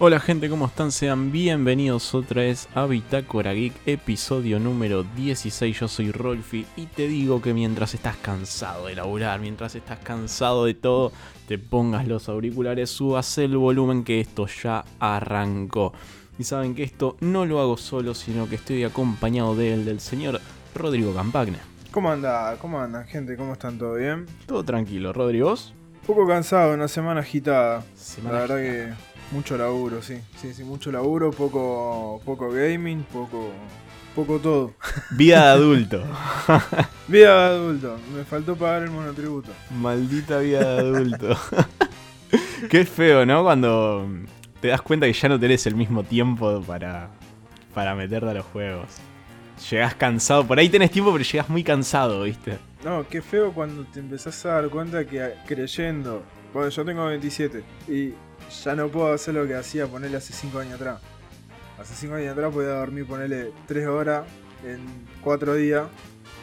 Hola gente, ¿cómo están? Sean bienvenidos otra vez a Bitácora Geek, episodio número 16. Yo soy Rolfi y te digo que mientras estás cansado de laburar, mientras estás cansado de todo, te pongas los auriculares, subas el volumen que esto ya arrancó. Y saben que esto no lo hago solo, sino que estoy acompañado de él, del señor Rodrigo Campagne. ¿Cómo anda? ¿Cómo andan, gente? ¿Cómo están? ¿Todo bien? Todo tranquilo, Rodrigo. Un poco cansado, una semana agitada. Semana La verdad agitada. que mucho laburo, sí. Sí, sí, mucho laburo, poco, poco gaming, poco, poco todo. Vida de adulto. Vida de adulto, me faltó pagar el monotributo. Maldita vida de adulto. Qué feo, ¿no? Cuando te das cuenta que ya no tenés el mismo tiempo para, para meterte a los juegos. Llegás cansado, por ahí tenés tiempo, pero llegás muy cansado, ¿viste? No, qué feo cuando te empezás a dar cuenta que creyendo. Bueno, yo tengo 27 y ya no puedo hacer lo que hacía ponerle hace 5 años atrás. Hace 5 años atrás podía dormir, ponerle 3 horas en 4 días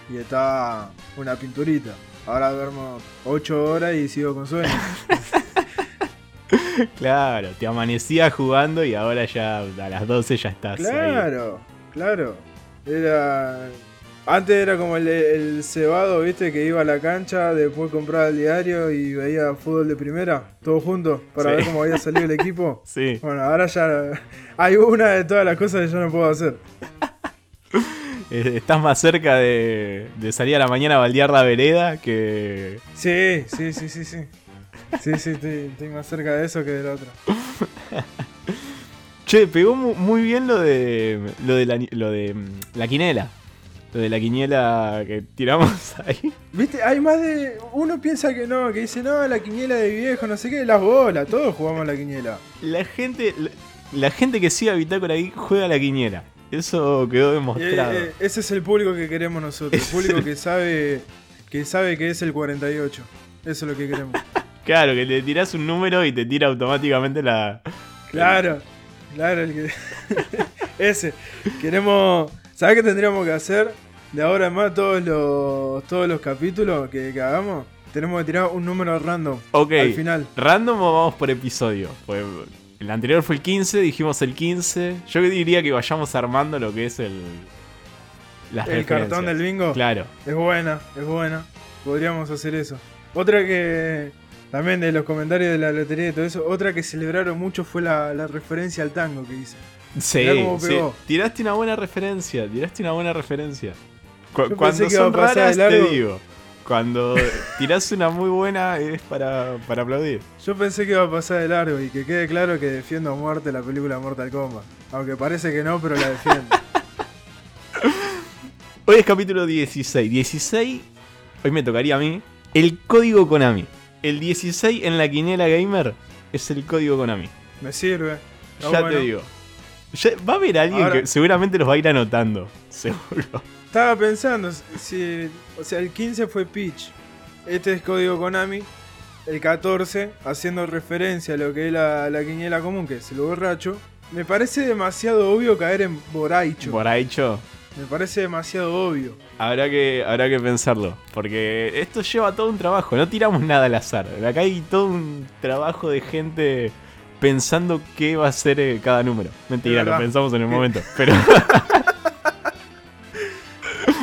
y está una pinturita. Ahora duermo 8 horas y sigo con sueño. Claro, te amanecías jugando y ahora ya a las 12 ya estás ahí. Claro, claro. Era. Antes era como el, el cebado, viste, que iba a la cancha, después compraba el diario y veía fútbol de primera, todos juntos, para Sí. ver cómo había salido el equipo. Sí, Bueno, ahora ya hay una de todas las cosas que yo no puedo hacer. eh, estás más cerca de, de salir a la mañana a baldear la vereda que... Sí, sí, sí, sí, sí. Sí, sí, estoy, estoy más cerca de eso que de la otra. Che, pegó mu- muy bien lo de lo de la, lo de mm, la quinela. Lo de la quiniela que tiramos ahí. Viste, hay más de. Uno piensa que no, que dice, no, la quiniela de viejo, no sé qué, las bolas, todos jugamos la quiniela. La gente la, la gente que sigue a Bitácora ahí juega la quiniela. Eso quedó demostrado. Eh, eh, ese es el público que queremos nosotros, el público que sabe que sabe que es el 48. Eso es lo que queremos. Claro, que le tirás un número y te tira automáticamente la. Claro, claro, el que... ese. Queremos. ¿Sabes qué tendríamos que hacer? De ahora en más todos los todos los capítulos que, que hagamos, tenemos que tirar un número random Ok. al final. Random o vamos por episodio. Pues el anterior fue el 15, dijimos el 15. Yo diría que vayamos armando lo que es el. Las El cartón del bingo. Claro. Es buena, es buena. Podríamos hacer eso. Otra que. También de los comentarios de la lotería y todo eso. Otra que celebraron mucho fue la, la referencia al tango que hice. Sí, sí. Tiraste una buena referencia, tiraste una buena referencia. Cu- Yo cuando son raras, te digo. Cuando tirás una muy buena es para, para aplaudir. Yo pensé que iba a pasar de largo y que quede claro que defiendo a muerte la película Mortal Kombat. Aunque parece que no, pero la defiendo. Hoy es capítulo 16. 16, hoy me tocaría a mí, el código Konami. El 16 en la quiniela gamer es el código Konami. Me sirve. Ya bueno. te digo. Ya- va a haber alguien Ahora- que seguramente los va a ir anotando. Seguro. Estaba pensando, si. O sea, el 15 fue Peach. Este es código Konami. El 14, haciendo referencia a lo que es la, la quiniela común, que es el borracho. Me parece demasiado obvio caer en boraicho. Hecho. Me parece demasiado obvio. Habrá que, habrá que pensarlo. Porque esto lleva todo un trabajo. No tiramos nada al azar. Acá hay todo un trabajo de gente pensando qué va a ser eh, cada número. Mentira, lo pensamos en el momento. Pero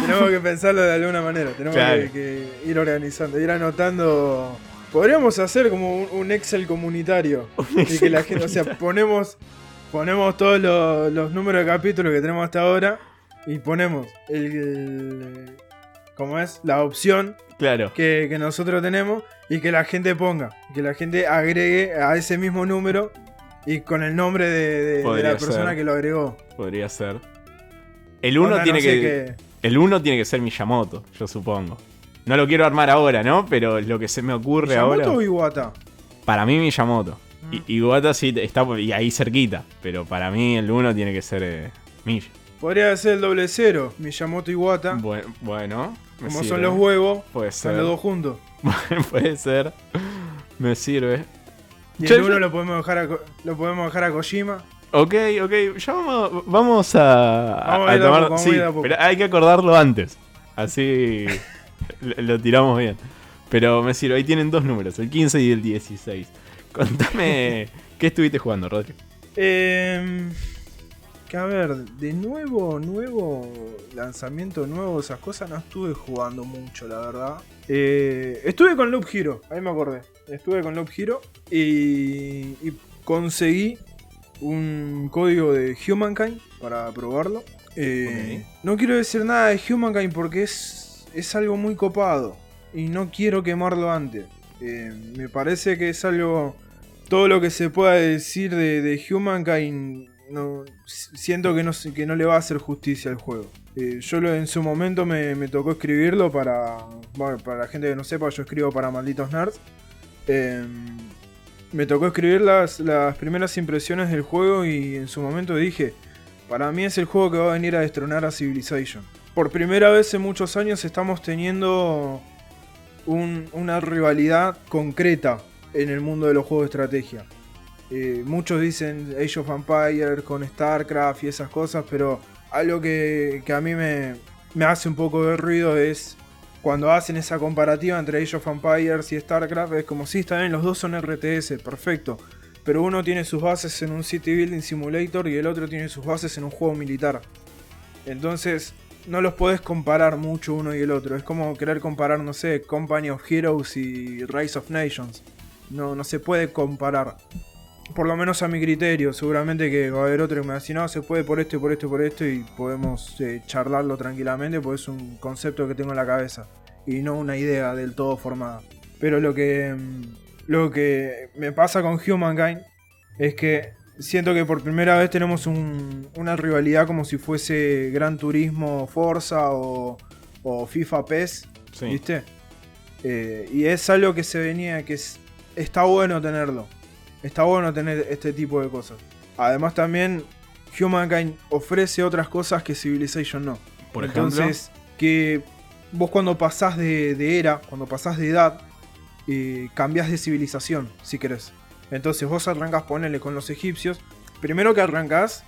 Tenemos que pensarlo de alguna manera. Tenemos Claro. que, que ir organizando, ir anotando. Podríamos hacer como un, un Excel comunitario. y que la gente, o sea, ponemos, ponemos todos los, los números de capítulos que tenemos hasta ahora y ponemos el, el- ¿cómo es? La opción claro. que, que nosotros tenemos y que la gente ponga, que la gente agregue a ese mismo número y con el nombre de, de- de Podría la persona ser. que lo agregó. Podría ser. El 1 Onda, tiene no sé que. El 1 tiene que ser Miyamoto, yo supongo. No lo quiero armar ahora, ¿no? Pero lo que se me ocurre ¿Miyamoto ahora. o Iwata? Para mí Miyamoto. Mm. Iwata sí está y ahí cerquita. Pero para mí el 1 tiene que ser eh. Podría ser el doble cero, Miyamoto Iwata. Bue- Bueno. Me Como sirve. son los huevos, Puede son ser. los dos juntos. Puede ser. Me sirve. Y Che, el uno yo- lo podemos dejar a, Ko- lo podemos dejar a Kojima. Ok, ok. Ya vamos, vamos a, Vamos a a ir de a tomar. poco, vamos a sí, ir de a poco. pero hay que acordarlo antes. Así lo, lo tiramos bien. Pero me sirve. Ahí tienen dos números, el 15 y el 16. Contame, ¿qué estuviste jugando, Rodri? Eh, que a ver, de nuevo, nuevo lanzamiento nuevo, esas cosas no estuve jugando mucho, la verdad. Eh, estuve con Loop Hero, ahí me acordé. Estuve con Loop Hero y, y conseguí un código de Humankind para probarlo. Eh, No quiero decir nada de Humankind porque es, es algo muy copado y no quiero quemarlo antes. Eh, me parece que es algo. Todo lo que se pueda decir de, de Humankind siento que no, que no le va a hacer justicia al juego. Eh, yo en su momento me, tocó escribirlo para. Para la gente que no sepa, yo escribo para Malditos Nerds. Eh, me tocó escribir las, las primeras impresiones del juego y en su momento dije, para mí es el juego que va a venir a destronar a Civilization. Por primera vez en muchos años estamos teniendo un, una rivalidad concreta en el mundo de los juegos de estrategia. Eh, muchos dicen Age of Empires con StarCraft y esas cosas, pero algo que, a mí me, hace un poco de ruido es cuando hacen esa comparativa entre Age of Empires y StarCraft. Es como si está bien, los dos son RTS, perfecto. Pero uno tiene sus bases en un City Building Simulator y el otro tiene sus bases en un juego militar. Entonces, no los podés comparar mucho uno y el otro. Es como querer comparar, no sé, Company of Heroes y Rise of Nations. No, no se puede comparar por lo menos a mi criterio, seguramente que va a haber otro que me va a decir, no, se puede por esto y por esto y por esto y podemos eh, charlarlo tranquilamente porque es un concepto que tengo en la cabeza y no una idea del todo formada. Pero lo que, lo que me pasa con Humankind es que siento que por primera vez tenemos un, una rivalidad como si fuese Gran Turismo Forza o, o FIFA PES, sí. ¿viste? Eh, y es algo que se venía, que es, está bueno tenerlo está bueno tener este tipo de cosas. Además también Humankind ofrece otras cosas que Civilization no. Por ejemplo. Entonces, que vos cuando pasás de, de era, cuando pasás de edad, eh, cambias de civilización, si querés. Entonces vos arrancás, ponele con los egipcios. Primero que arrancás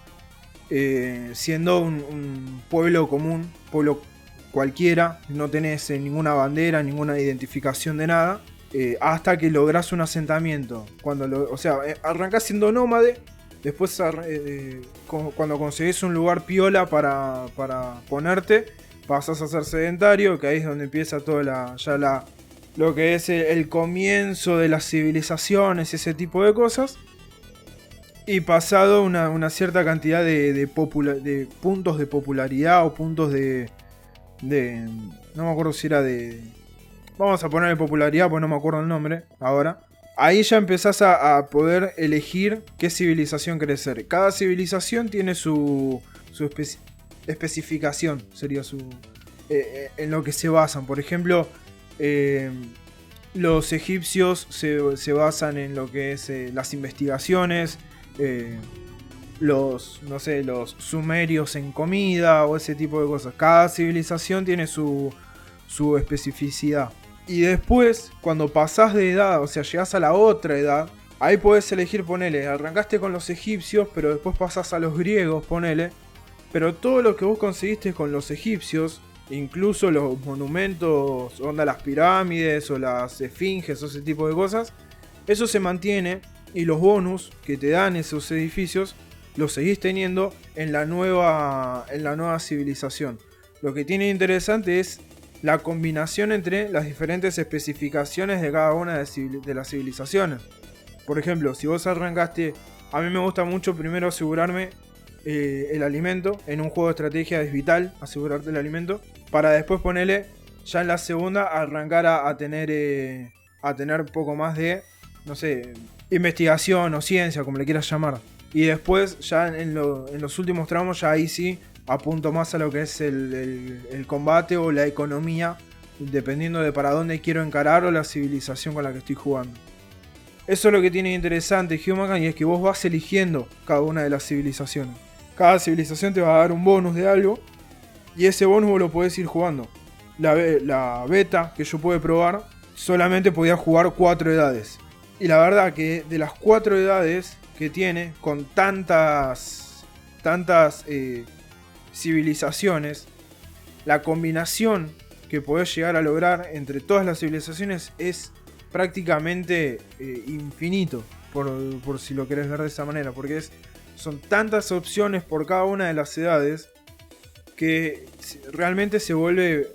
eh, siendo un, un, pueblo común, pueblo cualquiera, no tenés eh, ninguna bandera, ninguna identificación de nada. Eh, hasta que logras un asentamiento. Cuando o sea, eh, arrancás siendo nómade, después eh, cuando conseguís un lugar piola para, para, ponerte, pasas a ser sedentario, que ahí es donde empieza toda la, ya la, lo que es el, comienzo de las civilizaciones, ese tipo de cosas. Y pasado una, una cierta cantidad de, de, de, puntos de popularidad o puntos de, de... No me acuerdo si era de Vamos a ponerle popularidad, pues no me acuerdo el nombre ahora. Ahí ya empezás a, poder elegir qué civilización querés ser. Cada civilización tiene su, su espe especificación, sería su. Eh, en lo que se basan. Por ejemplo, eh, los egipcios se, se, basan en lo que es eh, las investigaciones. Eh, los, no sé, los sumerios en comida o ese tipo de cosas. Cada civilización tiene su, su especificidad. Y después, cuando pasás de edad, o sea, llegás a la otra edad, ahí podés elegir, ponele, arrancaste con los egipcios, pero después pasás a los griegos, ponele. Pero todo lo que vos conseguiste con los egipcios, incluso los monumentos, onda las pirámides o las esfinges o ese tipo de cosas, eso se mantiene y los bonus que te dan esos edificios los seguís teniendo en la nueva, en la nueva civilización. Lo que tiene interesante es la combinación entre las diferentes especificaciones de cada una de, las civilizaciones. Por ejemplo, si vos arrancaste, a mí me gusta mucho primero asegurarme eh, el alimento. En un juego de estrategia es vital asegurarte el alimento. Para después ponerle, ya en la segunda, arrancar a, a tener eh, a tener poco más de, no sé, investigación o ciencia, como le quieras llamar. Y después, ya en, en los últimos tramos, ya ahí sí apunto más a lo que es el, el, combate o la economía, dependiendo de para dónde quiero encarar o la civilización con la que estoy jugando. Eso es lo que tiene interesante Humankind y es que vos vas eligiendo cada una de las civilizaciones. Cada civilización te va a dar un bonus de algo y ese bonus vos lo podés ir jugando. La, la beta que yo pude probar solamente podía jugar cuatro edades. Y la verdad que de las cuatro edades que tiene, con tantas, tantas eh, civilizaciones, la combinación que podés llegar a lograr entre todas las civilizaciones es prácticamente eh, infinito, por, por, si lo querés ver de esa manera, porque es son tantas opciones por cada una de las edades que realmente se vuelve,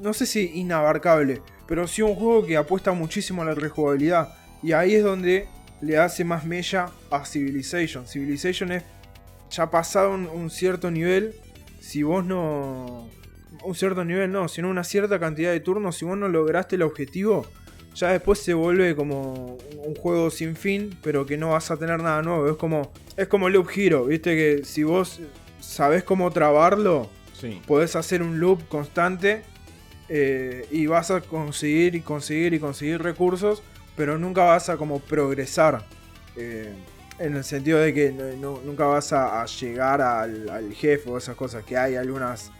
no sé si inabarcable, pero sí un juego que apuesta muchísimo a la rejugabilidad. Y ahí es donde le hace más mella a Civilization. Civilization es ya pasado un, cierto nivel. Si vos no. Un cierto nivel no, sino una cierta cantidad de turnos. Si vos no lograste el objetivo, ya después se vuelve como un juego sin fin, pero que no vas a tener nada nuevo. Es como. Es como Loop Hero, viste que si vos sabés cómo trabarlo, podés hacer un loop constante. Eh, y vas a conseguir y conseguir y conseguir recursos pero nunca vas a como progresar. Eh, en el sentido de que nunca vas a, llegar al, jefe o esas cosas. Que hay algunas,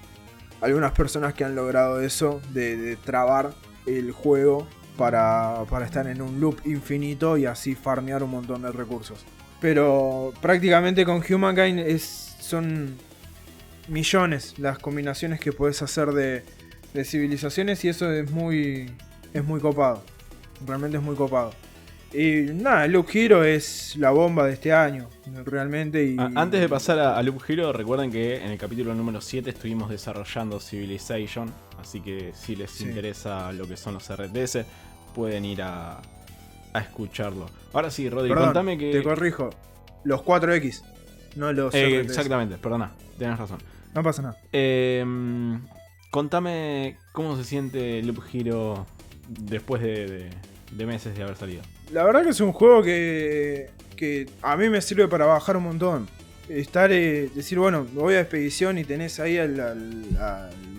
algunas personas que han logrado eso, de, trabar el juego para, para, estar en un loop infinito y así farmear un montón de recursos. Pero prácticamente con Humankind es, son millones las combinaciones que puedes hacer de, de civilizaciones y eso es muy, es muy copado. Realmente es muy copado. Y nada, Loop Hero es la bomba de este año, realmente. Y... Antes de pasar a, Loop Hero, recuerden que en el capítulo número 7 estuvimos desarrollando Civilization, así que si les interesa lo que son los RTS, pueden ir a, a escucharlo. Ahora sí, Rodri, contame que... Te corrijo, los 4X, no los... Eh, exactamente, perdona, tenés razón. No pasa nada. Eh, contame cómo se siente Loop Hero después de, meses de haber salido. La verdad que es un juego que, que a mí me sirve para bajar un montón. Estar, eh, decir, bueno, voy a expedición y tenés ahí al,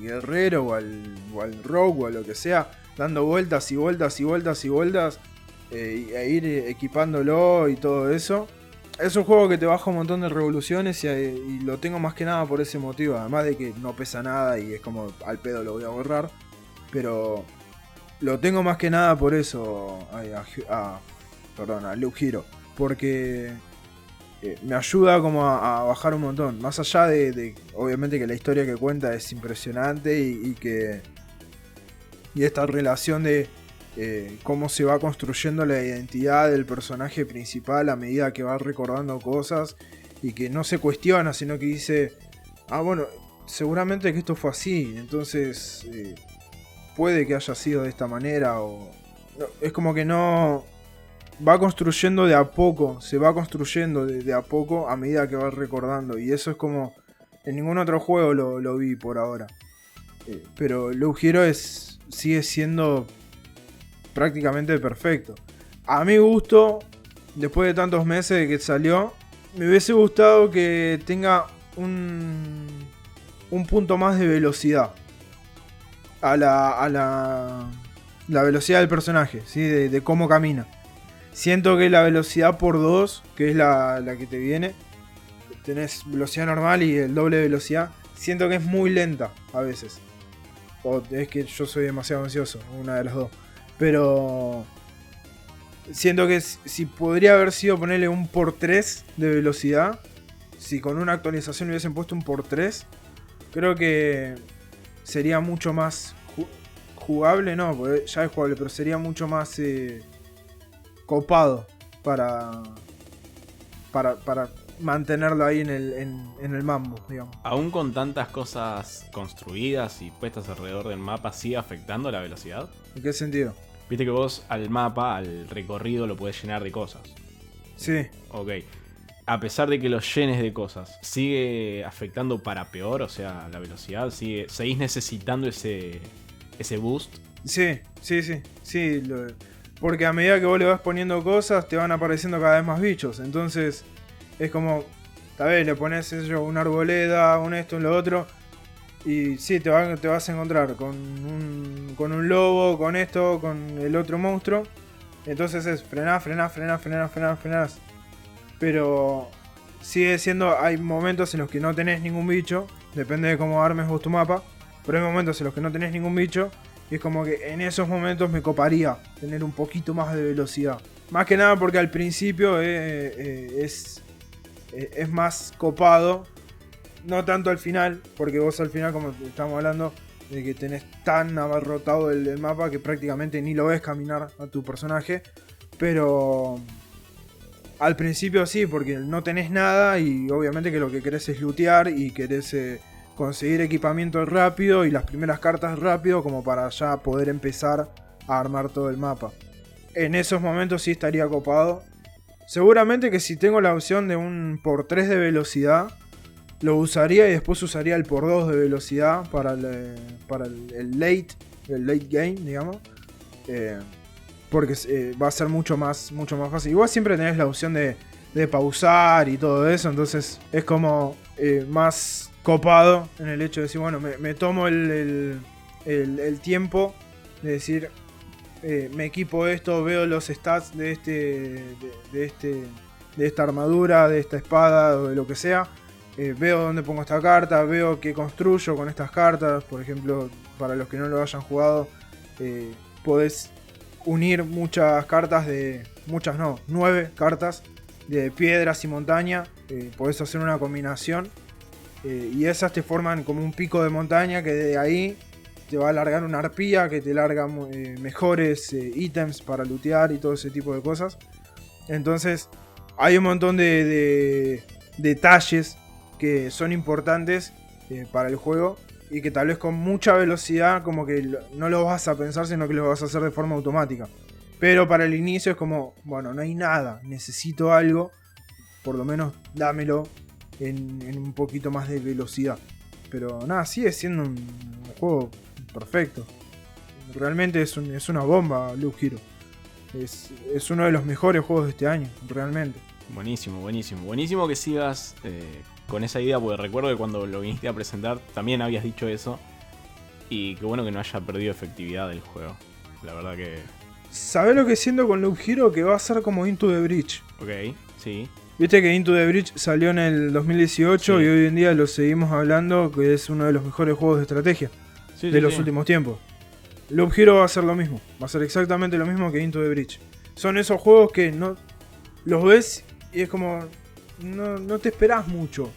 guerrero o al, o al rogue o a lo que sea, dando vueltas y vueltas y vueltas y vueltas, eh, e ir equipándolo y todo eso. Es un juego que te baja un montón de revoluciones y, y, lo tengo más que nada por ese motivo. Además de que no pesa nada y es como al pedo lo voy a borrar. Pero lo tengo más que nada por eso a, perdón, a Luke Hero. Porque eh, me ayuda como a, bajar un montón. Más allá de, obviamente que la historia que cuenta es impresionante y, que... Y esta relación de eh, cómo se va construyendo la identidad del personaje principal a medida que va recordando cosas y que no se cuestiona, sino que dice, ah, bueno, seguramente que esto fue así, entonces eh, puede que haya sido de esta manera o... es como que no... Va construyendo de a poco, se va construyendo de, a poco a medida que va recordando. Y eso es como... En ningún otro juego lo, vi por ahora. Eh, pero Loop Hero es, sigue siendo prácticamente perfecto. A mi gusto, después de tantos meses de que salió, me hubiese gustado que tenga un, un punto más de velocidad a la, a la, la velocidad del personaje, ¿sí? de, cómo camina. Siento que la velocidad por 2, que es la, la, que te viene, tenés velocidad normal y el doble de velocidad, siento que es muy lenta a veces. O es que yo soy demasiado ansioso, una de las dos. Pero siento que si podría haber sido ponerle un por 3 de velocidad, si con una actualización hubiesen puesto un por 3, creo que sería mucho más jugable, no, porque ya es jugable, pero sería mucho más eh, copado para, para, para mantenerlo ahí en el, en, el mambo, digamos. Aún con tantas cosas construidas y puestas alrededor del mapa, ¿sigue afectando la velocidad? ¿En qué sentido? Viste que vos al mapa, al recorrido, lo puedes llenar de cosas. Sí. Ok a pesar de que los llenes de cosas, sigue afectando para peor, o sea, la velocidad, sigue, seguís necesitando ese, ese boost. Sí, sí, sí, sí, porque a medida que vos le vas poniendo cosas, te van apareciendo cada vez más bichos, entonces es como, tal vez le pones eso, una arboleda, un esto, un lo otro, y sí, te, te vas a encontrar con un, con un lobo, con esto, con el otro monstruo, entonces es frenar, frenar, frenar, frenar, frenar, frenar pero sigue siendo, hay momentos en los que no tenés ningún bicho, depende de cómo armes vos tu mapa, pero hay momentos en los que no tenés ningún bicho y es como que en esos momentos me coparía tener un poquito más de velocidad. Más que nada porque al principio eh, eh, es, eh, es más copado, no tanto al final, porque vos al final, como estamos hablando, de que tenés tan abarrotado el mapa que prácticamente ni lo ves caminar a tu personaje, pero Al principio sí, porque no tenés nada y obviamente que lo que querés es lootear y querés eh, conseguir equipamiento rápido y las primeras cartas rápido como para ya poder empezar a armar todo el mapa. En esos momentos sí estaría copado. Seguramente que si tengo la opción de un por 3 de velocidad, lo usaría y después usaría el por 2 de velocidad para el, para el late, el late game, digamos. Eh, porque eh, va a ser mucho más, mucho más fácil. Igual siempre tenés la opción de, de pausar y todo eso, entonces es como eh, más copado en el hecho de decir, bueno, me, tomo el, tiempo de decir, eh, me equipo esto, veo los stats de este, de, de este, de esta armadura, de esta espada o de lo que sea. eh, veo dónde pongo esta carta, veo qué construyo con estas cartas. Por ejemplo, para los que no lo hayan jugado, podés unir muchas cartas de. Muchas no, nueve cartas de piedras y montaña. eh, podés hacer una combinación. eh, y esas te forman como un pico de montaña que de ahí te va a largar una arpía que te larga eh, mejores eh, ítems para lootear y todo ese tipo de cosas. Entonces, hay un montón de, de detalles que son importantes para el juego y que tal vez con mucha velocidad como que no lo vas a pensar, sino que lo vas a hacer de forma automática. Pero para el inicio es como, bueno, no hay nada, necesito algo, por lo menos dámelo en, un poquito más de velocidad. Pero nada, sigue siendo un juego perfecto. Realmente es, un- es una bomba, Loop Hero. Es, es uno de los mejores juegos de este año, realmente. Buenísimo, buenísimo. Buenísimo que sigas eh, con esa idea, porque recuerdo que cuando lo viniste a presentar también habías dicho eso. Y qué bueno que no haya perdido efectividad el juego. La verdad que. ¿Sabés lo que siento con Loop Hero? Que va a ser como Into the Bridge. Ok, sí. Viste que Into the Bridge salió en el 2018 Sí. y hoy en día lo seguimos hablando que es uno de los mejores juegos de estrategia Sí, de sí, los últimos tiempos. Loop Hero va a ser lo mismo, va a ser exactamente lo mismo que Into the Bridge. Son esos juegos que no los ves y es como no, no te esperás mucho.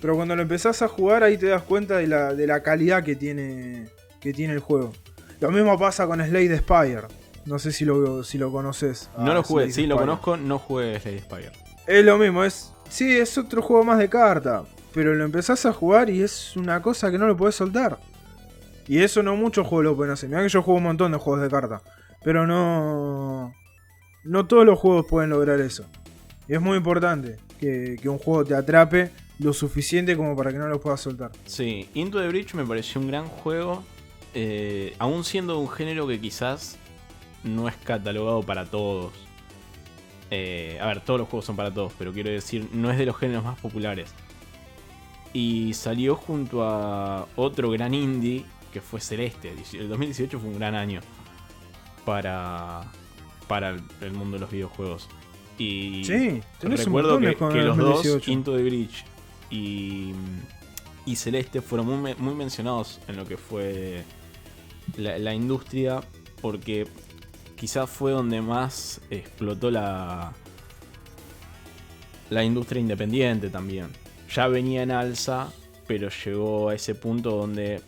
Pero cuando lo empezás a jugar ahí te das cuenta de la, de la calidad que tiene, que tiene el juego. Lo mismo pasa con Slade Spire. No sé si lo, si lo conoces. No lo jugué, Slade sí, lo conozco, no jugué Slade Spire. Es lo mismo, es. Sí, es otro juego más de carta. Pero lo empezás a jugar y es una cosa que no lo podés soltar. Y eso no muchos juegos lo pueden hacer. Mirá que yo juego un montón de juegos de carta. Pero no. No todos los juegos pueden lograr eso. Es muy importante que, un juego te atrape lo suficiente como para que no lo puedas soltar. Sí, Into the Bridge me pareció un gran juego. eh, aún siendo un género que quizás no es catalogado para todos. Eh, a ver, todos los juegos son para todos, pero quiero decir, no es de los géneros más populares. Y salió junto a otro gran indie que fue Celeste. El 2018 fue un gran año para, para el mundo de los videojuegos. Y Sí, tenés un recuerdo de que, que los dos, 2018. Into the Bridge y, y Celeste, fueron muy, me- muy mencionados en lo que fue la, la industria, porque quizás fue donde más explotó la, la industria independiente también. Ya venía en alza, pero llegó a ese punto donde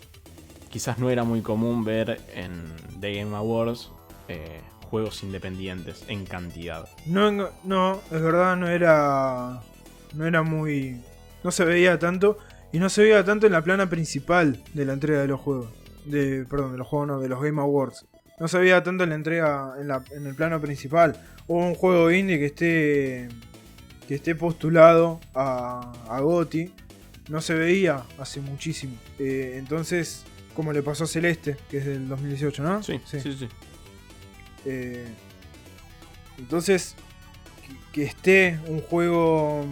quizás no era muy común ver en The Game Awards eh, juegos independientes en cantidad. No, no, es verdad, no era. No era muy. No se veía tanto. Y no se veía tanto en la plana principal de la entrega de los juegos. De, perdón, de los juegos, no, de los Game Awards. No se veía tanto en la entrega, en, la- en el plano principal. O un juego indie que esté. que esté postulado a, a GOTY. No se veía hace muchísimo. Eh, entonces, como le pasó a Celeste, que es del 2018, ¿no? Sí, sí, sí. Eh, entonces, que, esté un juego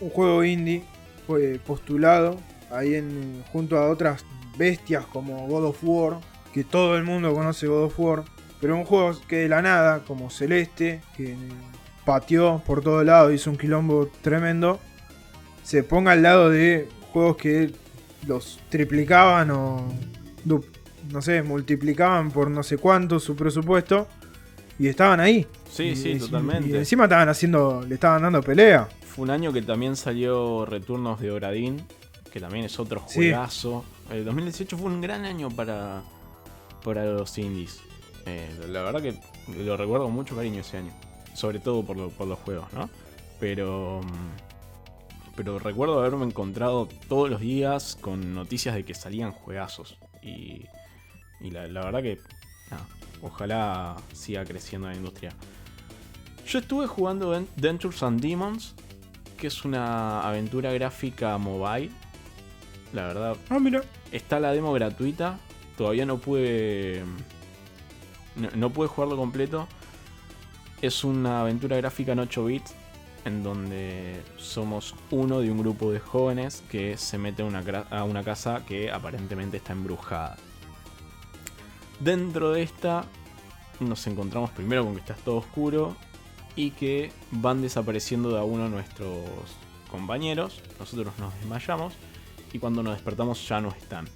un juego indie fue postulado ahí en junto a otras bestias como God of War, que todo el mundo conoce God of War, pero un juego que de la nada, como Celeste, que pateó por todo lado, hizo un quilombo tremendo, se ponga al lado de juegos que los triplicaban o du- no sé, multiplicaban por no sé cuánto su presupuesto y estaban ahí. Sí, Y- sí, y- totalmente. Y encima estaban haciendo, le estaban dando pelea. Fue un año que también salió Returnos de Oradín, que también es otro Sí. juegazo. El 2018 fue un gran año para, para los indies. Eh, la verdad que lo recuerdo con mucho cariño ese año. sobre todo por, por los juegos, ¿no? Pero... Mm, pero recuerdo haberme encontrado todos los días con noticias de que salían juegazos. Y, y la, verdad que, ojalá siga creciendo la industria. Yo estuve jugando Dentures and Demons, que es una aventura gráfica mobile. La verdad. Ah, mira. Está la demo gratuita. Todavía no pude. No, no pude jugarlo completo. Es una aventura gráfica en 8 bits en donde somos uno de un grupo de jóvenes que se mete a una, casa que aparentemente está embrujada. Dentro de esta nos encontramos primero con que está todo oscuro y que van desapareciendo de a uno nuestros compañeros. Nosotros nos desmayamos y cuando nos despertamos ya no están.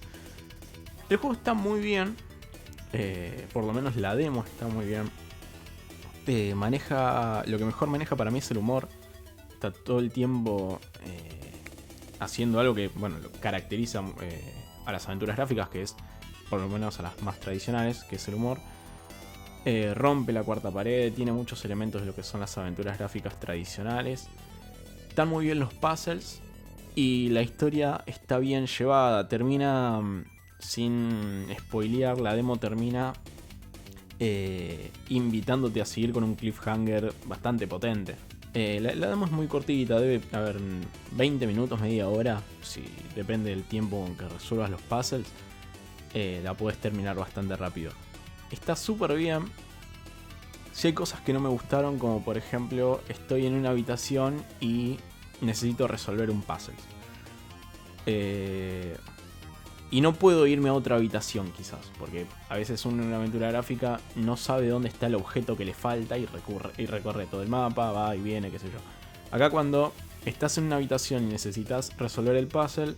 El juego está muy bien, eh, por lo menos la demo está muy bien eh, maneja. Lo que mejor maneja para mí es el humor. Está todo el tiempo eh, haciendo algo que, bueno, caracteriza a las aventuras gráficas, que es, por lo menos a las más tradicionales, que es el humor. rompe la cuarta pared, tiene muchos elementos de lo que son las aventuras gráficas tradicionales. Están muy bien los puzzles y la historia está bien llevada. Termina, mm, sin spoilear, la demo termina eh, invitándote a seguir con un cliffhanger bastante potente. Eh, la, demo es muy cortita, debe haber 20 minutos, media hora, si depende del tiempo en que resuelvas los puzzles, eh, la puedes terminar bastante rápido. Está súper bien. Si hay cosas que no me gustaron, como por ejemplo, estoy en una habitación y necesito resolver un puzzle. Eh, y no puedo irme a otra habitación quizás, porque a veces una aventura gráfica no sabe dónde está el objeto que le falta y, recurre, y recorre todo el mapa, va y viene, qué sé yo. Acá cuando estás en una habitación y necesitas resolver el puzzle,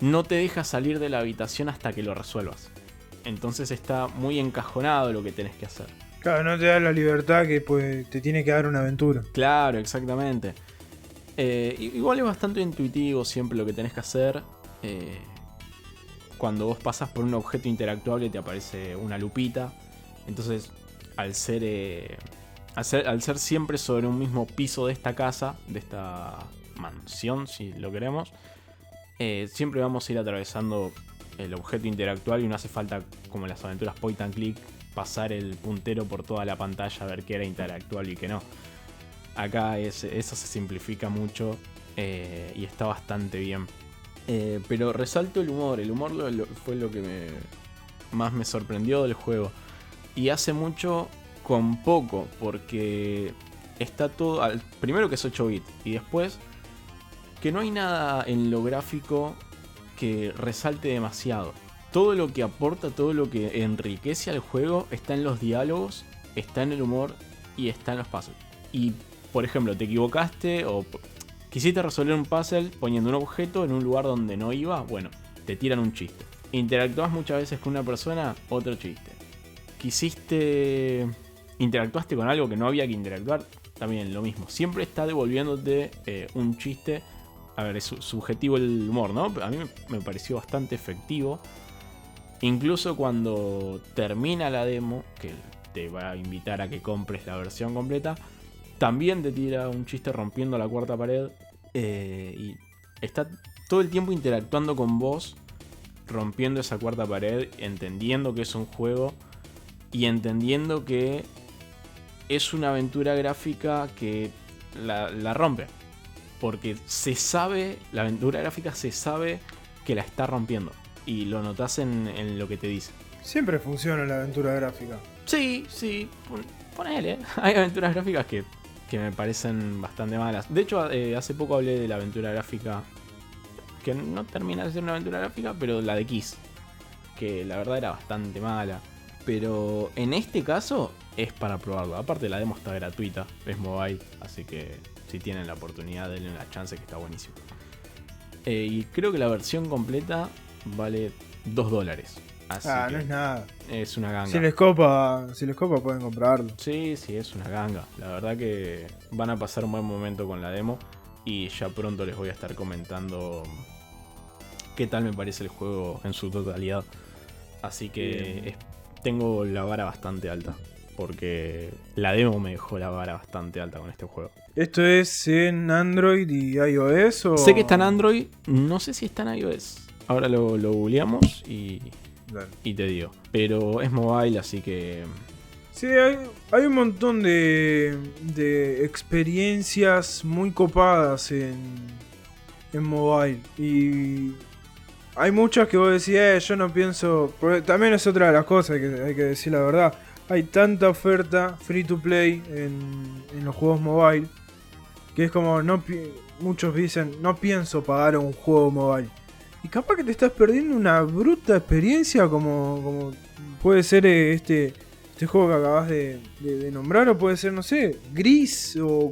no te deja salir de la habitación hasta que lo resuelvas. Entonces está muy encajonado lo que tenés que hacer. Claro, no te da la libertad que pues, te tiene que dar una aventura. Claro, exactamente. Eh, igual es bastante intuitivo siempre lo que tenés que hacer. Eh, cuando vos pasas por un objeto interactuable te aparece una lupita. Entonces, al ser, eh, al ser, siempre sobre un mismo piso de esta casa, de esta mansión, si lo queremos, eh, siempre vamos a ir atravesando el objeto interactual y no hace falta, como en las aventuras point and click, pasar el puntero por toda la pantalla a ver qué era interactual y qué no. Acá eso se simplifica mucho eh, y está bastante bien. Eh, pero resalto el humor. El humor fue lo que me, más me sorprendió del juego. Y hace mucho con poco, porque está todo. Al, primero que es 8 bits, y después que no hay nada en lo gráfico que resalte demasiado. Todo lo que aporta, todo lo que enriquece al juego está en los diálogos, está en el humor y está en los pasos. Y por ejemplo, te equivocaste o Quisiste resolver un puzzle poniendo un objeto en un lugar donde no iba, bueno, te tiran un chiste. Interactúas muchas veces con una persona, otro chiste. Quisiste... Interactuaste con algo que no había que interactuar, también lo mismo. Siempre está devolviéndote eh, un chiste. A ver, es subjetivo el humor, ¿no? A mí me pareció bastante efectivo. Incluso cuando termina la demo, que te va a invitar a que compres la versión completa, también te tira un chiste rompiendo la cuarta pared eh, y está todo el tiempo interactuando con vos, rompiendo esa cuarta pared, entendiendo que es un juego y entendiendo que es una aventura gráfica que la, rompe. Porque se sabe, la aventura gráfica se sabe que la está rompiendo. Y lo notas en, lo que te dice. Siempre funciona la aventura gráfica. Sí, sí. Ponele. Hay aventuras gráficas que que me parecen bastante malas. De hecho, eh, hace poco hablé de la aventura gráfica, que no termina de ser una aventura gráfica, pero la de Kiss, que la verdad era bastante mala. Pero en este caso es para probarlo. Aparte la demo está gratuita, es mobile, así que si tienen la oportunidad denle una chance que está buenísimo. Eh, y creo que la versión completa vale 2 dólares ah, no es nada. Es una ganga. Si les copa, si les copa pueden comprarlo. Sí, sí, es una ganga. La verdad que van a pasar un buen momento con la demo y ya pronto les voy a estar comentando qué tal me parece el juego en su totalidad. Así que tengo la vara bastante alta. porque la demo me dejó la vara bastante alta con este juego. ¿Esto es en Android y iOS o...? Sé que está en Android, no sé si está en iOS. Ahora lo, lo googleamos y, Dale. y te digo. Pero es mobile, así que... Sí, hay, hay un montón de, de experiencias muy copadas en, en mobile. Y hay muchas que vos decís, eh, yo no pienso... también es otra de las cosas que hay que decir la verdad. Hay tanta oferta free to play en, en los juegos mobile. Que es como, muchos dicen, no pienso pagar un juego mobile. Y capaz que te estás perdiendo una bruta experiencia como, puede ser eh, este, este juego que acabas de, nombrar, o puede ser, no sé, Gris o,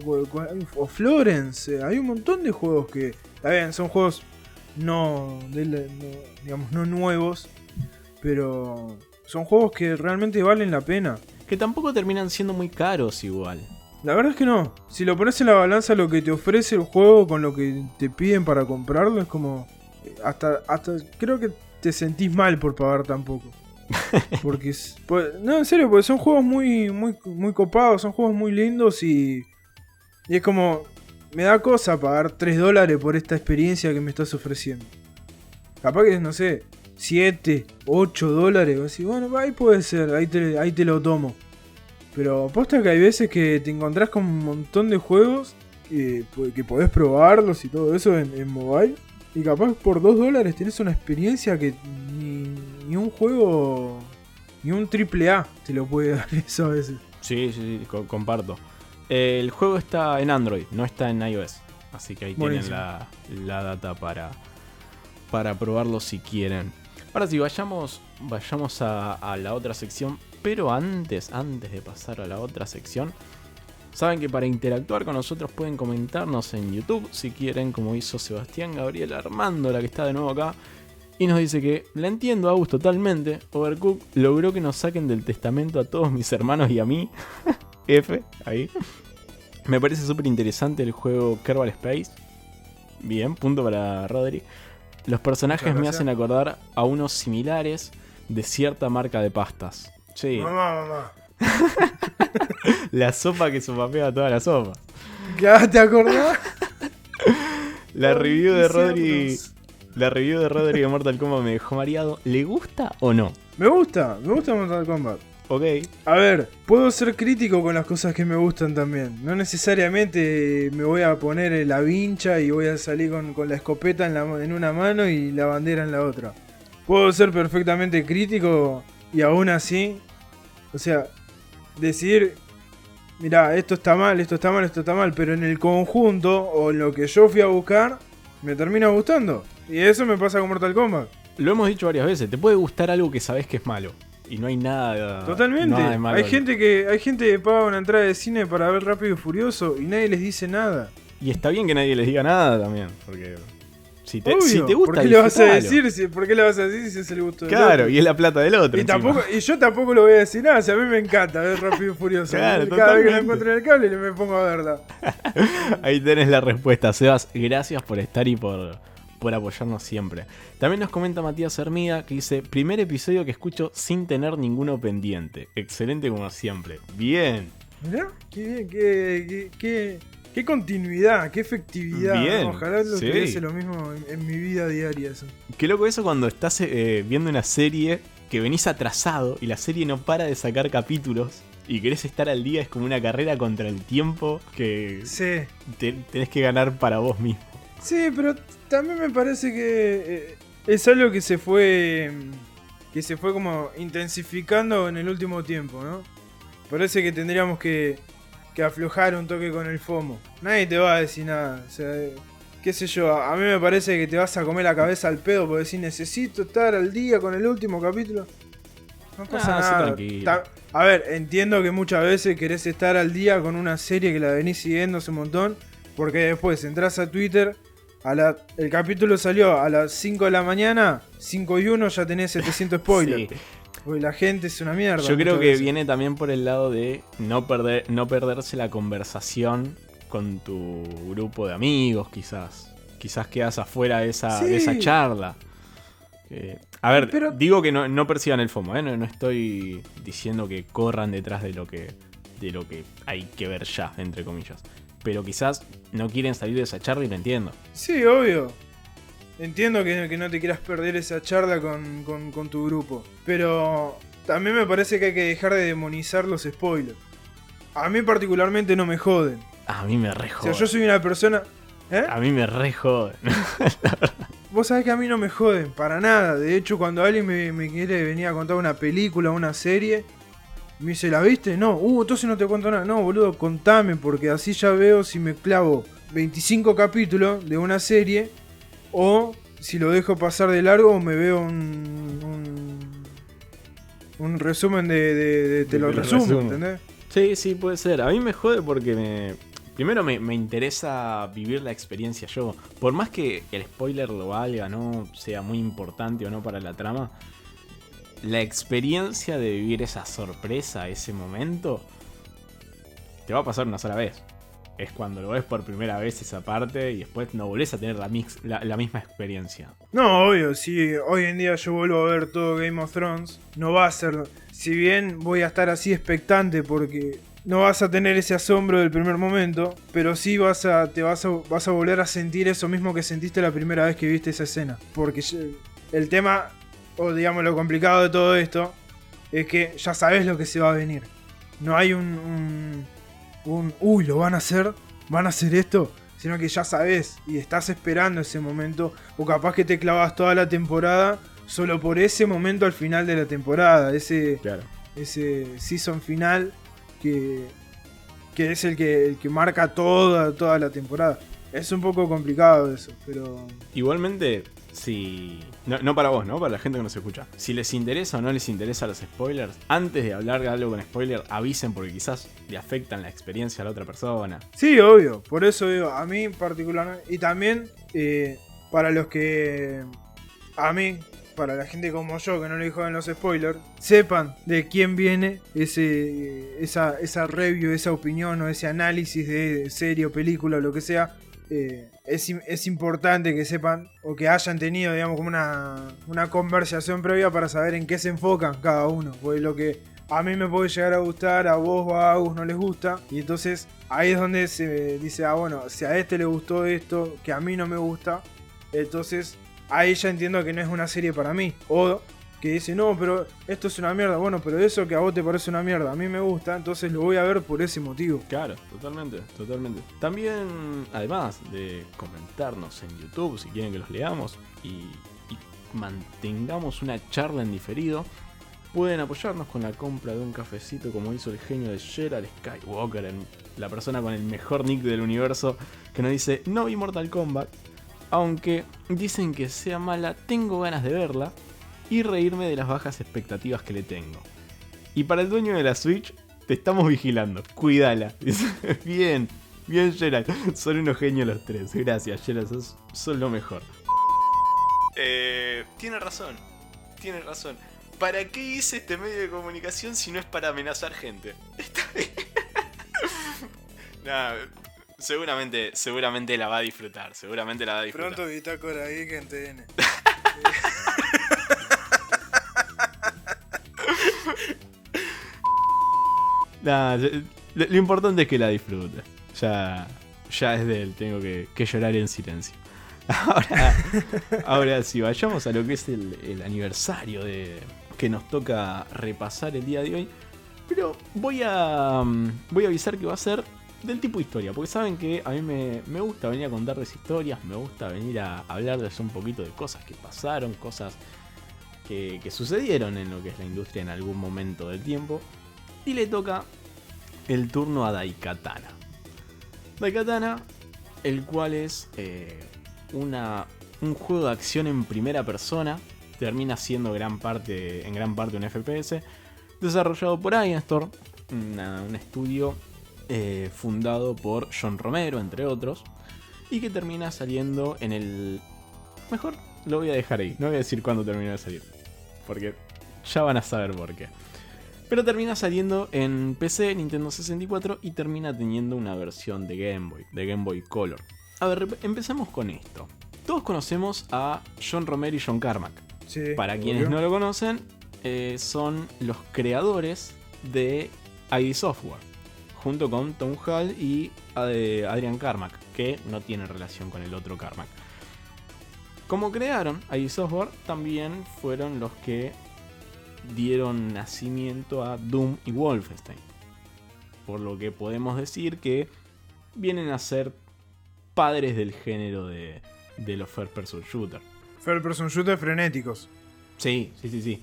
o- Florence. Hay un montón de juegos que, está bien, son juegos no- digamos, no nuevos, pero son juegos que realmente valen la pena. Que tampoco terminan siendo muy caros igual. La verdad es que no. Si lo pones en la balanza lo que te ofrece el juego con lo que te piden para comprarlo, es como. Hasta, hasta creo que te sentís mal por pagar tan poco. Porque es- pues, no, en serio, porque son juegos muy, muy, muy copados, son juegos muy lindos y. Y es como. Me da cosa pagar 3 dólares por esta experiencia que me estás ofreciendo. Capaz que, no sé, 7, 8 dólares. Decís, bueno, ahí puede ser, ahí te, ahí te lo tomo. Pero aposta que hay veces que te encontrás con un montón de juegos que, que podés probarlos y todo eso en, en mobile. Y capaz por 2 dólares tenés una experiencia que ni, ni un juego, ni un triple A te lo puede dar eso a veces. Sí, sí, sí, co- comparto. Eh, el juego está en Android, no está en iOS. Así que ahí Buenísimo. tienen la, la data para, para probarlo si quieren. Ahora sí, vayamos, vayamos a, a la otra sección. Pero antes, antes de pasar a la otra sección, saben que para interactuar con nosotros pueden comentarnos en YouTube si quieren, como hizo Sebastián Gabriel Armando, la que está de nuevo acá. Y nos dice que, la entiendo Agus totalmente, Overcook logró que nos saquen del testamento a todos mis hermanos y a mí. F, ahí. Me parece súper interesante el juego Kerbal Space. Bien, punto para Rodri. Los personajes me hacen acordar a unos similares de cierta marca de pastas. Sí, Mamá, mamá. la sopa que sopapea toda la sopa. ¿Ya ¿Te acordás? La review de Rodri. La review de Rodri de Mortal Kombat me dejó mareado. ¿Le gusta o no? Me gusta, me gusta Mortal Kombat. Ok. A ver, puedo ser crítico con las cosas que me gustan también. No necesariamente me voy a poner la vincha y voy a salir con, con la escopeta en, la, en una mano y la bandera en la otra. Puedo ser perfectamente crítico y aún así, o sea, decidir, mira, esto está mal, esto está mal, esto está mal, pero en el conjunto o en lo que yo fui a buscar, me termina gustando. Y eso me pasa con Mortal Kombat. Lo hemos dicho varias veces. Te puede gustar algo que sabes que es malo. Y no hay nada. Totalmente. nada de malo. hay gente que hay gente que paga una entrada de cine para ver Rápido y Furioso y nadie les dice nada. Y está bien que nadie les diga nada también. Porque. Si te, Obvio, si te gusta. ¿Por qué le vas a decir? si- ¿Por qué le vas a decir si es el gusto del Claro, otro? y es la plata del otro. Y, encima. tampoco, y yo tampoco le voy a decir nada, si a mí me encanta ver Rápido y Furioso. Claro, Cada vez que la encuentro en el cable me pongo a verla. Ahí tenés la respuesta, Sebas. Gracias por estar y por, por apoyarnos siempre. También nos comenta Matías Hermida que dice: Primer episodio que escucho sin tener ninguno pendiente. Excelente como siempre. Bien. Mirá, qué bien, qué, qué, qué, qué continuidad, qué efectividad. Bien, ¿no? Ojalá lo sí. tuviese lo mismo en, en mi vida diaria eso. Qué loco eso cuando estás eh, viendo una serie que venís atrasado y la serie no para de sacar capítulos y querés estar al día. Es como una carrera contra el tiempo que Sí. te- tenés que ganar para vos mismo. Sí, pero también me parece que eh, es algo que se fue que se fue como intensificando en el último tiempo, ¿no? Parece que tendríamos que, que aflojar un toque con el FOMO. Nadie te va a decir nada, o sea, qué sé yo, a, mí me parece que te vas a comer la cabeza al pedo por decir necesito estar al día con el último capítulo. No pasa Ah, nada. a ver, entiendo que muchas veces querés estar al día con una serie que la venís siguiendo hace un montón, porque después entras a Twitter, a la, el capítulo salió a las 5 de la mañana, 5 y 1 ya tenés 700 spoilers. Sí. Porque la gente es una mierda. Yo creo que veces. viene también por el lado de no, perder, no perderse la conversación con tu grupo de amigos, quizás. Quizás quedas afuera de esa, de esa Sí. charla. Que- a ver, Pero- digo que no, no persigan el FOMO, ¿eh? no, no estoy diciendo que corran detrás de lo que, de lo que hay que ver ya, entre comillas. Pero quizás no quieren salir de esa charla y lo entiendo. Sí, obvio. Entiendo que, que no te quieras perder esa charla con, con- con tu grupo. Pero también me parece que hay que dejar de demonizar los spoilers. A mí particularmente no me joden. A mí me re O sea, yo soy una persona... ¿Eh? A mí me re joden. Vos sabés que a mí no me joden, para nada. De hecho, cuando alguien me, me quiere venir a contar una película o una serie, me dice, ¿la viste? No, uh, entonces no te cuento nada. No, boludo, contame, porque así ya veo si me clavo 25 capítulos de una serie o si lo dejo pasar de largo me veo un. un, un resumen de, de- de- Te lo Te lo resumo, resumo. ¿entendés? Sí, sí, puede ser. A mí me jode porque me. Primero me, me interesa vivir la experiencia yo. Por más que el spoiler lo valga, no sea muy importante o no para la trama, la experiencia de vivir esa sorpresa, ese momento, te va a pasar una sola vez. Es cuando lo ves por primera vez esa parte y después no volvés a tener la, mix- la, la misma experiencia. No, obvio, si hoy en día yo vuelvo a ver todo Game of Thrones, no va a ser. Si bien voy a estar así expectante porque no vas a tener ese asombro del primer momento, pero sí vas a, te vas a, vas a volver a sentir eso mismo que sentiste la primera vez que viste esa escena. Porque el tema, o digamos lo complicado de todo esto, es que ya sabes lo que se va a venir. No hay un, un uy, lo van a hacer, van a hacer esto, sino que ya sabes y estás esperando ese momento, o capaz que te clavas toda la temporada solo por ese momento al final de la temporada, ese, Claro. ese season final que, que es el que, el que marca toda, toda la temporada. Es un poco complicado eso, pero... Igualmente, si. No, para vos, ¿no? Para la gente que nos escucha. Si les interesa o no les interesa los spoilers, antes de hablar de algo con spoiler, avisen porque quizás le afectan la experiencia a la otra persona. Sí, obvio, por eso digo, a mí particularmente, y también eh, para los que, a mí, para la gente como yo que no le joden los spoilers, sepan de quién viene ese, esa, esa review, esa opinión o ese análisis de serie o película o lo que sea. eh, es, es importante que sepan o que hayan tenido, digamos, como una, una conversación previa para saber en qué se enfocan cada uno. Porque lo que a mí me puede llegar a gustar, a vos o a Agus no les gusta. Y entonces ahí es donde se dice, ah, bueno, si a este le gustó esto, que a mí no me gusta, entonces ahí ya entiendo que no es una serie para mí. O que dice, no, pero esto es una mierda. Bueno, pero eso que a vos te parece una mierda, a mí me gusta, entonces lo voy a ver por ese motivo. Claro, totalmente, totalmente. También, además de comentarnos en YouTube si quieren que los leamos y, mantengamos una charla en diferido, pueden apoyarnos con la compra de un cafecito como hizo el genio de Gerald Skywalker, la persona con el mejor nick del universo, que nos dice, no vi Mortal Kombat, aunque dicen que sea mala, tengo ganas de verla y reírme de las bajas expectativas que le tengo. Y para el dueño de la Switch, te estamos vigilando. Cuídala. Bien, bien, Gerald. Son unos genios los tres. Gracias, Gerald. Sos, sos lo mejor. Eh, tiene razón. Tiene razón. ¿Para qué hice este medio de comunicación si no es para amenazar gente? Está bien. Nah, seguramente, seguramente la va a disfrutar. Seguramente la va a disfrutar. Pronto bitácora ahí que en TN. Lo importante es que la disfrute. Ya, ya es de él, tengo que, que llorar en silencio. Ahora, ahora sí, vayamos a lo que es el, el aniversario de, que nos toca repasar el día de hoy. Pero voy a, mm, voy a avisar que va a ser del tipo historia, porque saben que a mí me, me gusta venir a contarles historias, me gusta venir a hablarles un poquito de cosas que pasaron, cosas que, sucedieron en lo que es la industria en algún momento del tiempo. Y le toca el turno a Daikatana. Daikatana, el cual es eh, una, un juego de acción en primera persona, termina siendo gran parte, en gran parte un FPS, desarrollado por Ainstorm, una- un estudio eh, fundado por John Romero, entre otros, y que termina saliendo en el... Mejor lo voy a dejar ahí, no voy a decir cuándo termina de salir, porque ya van a saber por qué. Pero termina saliendo en PC, Nintendo 64 y termina teniendo una versión de Game Boy, de Game Boy Color. A ver, empecemos con esto. Todos conocemos a John Romero y John Carmack. Sí, Para quienes obvio. no lo conocen, eh, son los creadores de ID Software, junto con Tom Hall y eh, Adrian Carmack, que no tienen relación con el otro Carmack. Como crearon ID Software, también fueron los que dieron nacimiento a Doom y Wolfenstein. Por lo que podemos decir que vienen a ser padres del género de, de los first person shooter. First person shooter frenéticos. Sí, sí, sí, sí.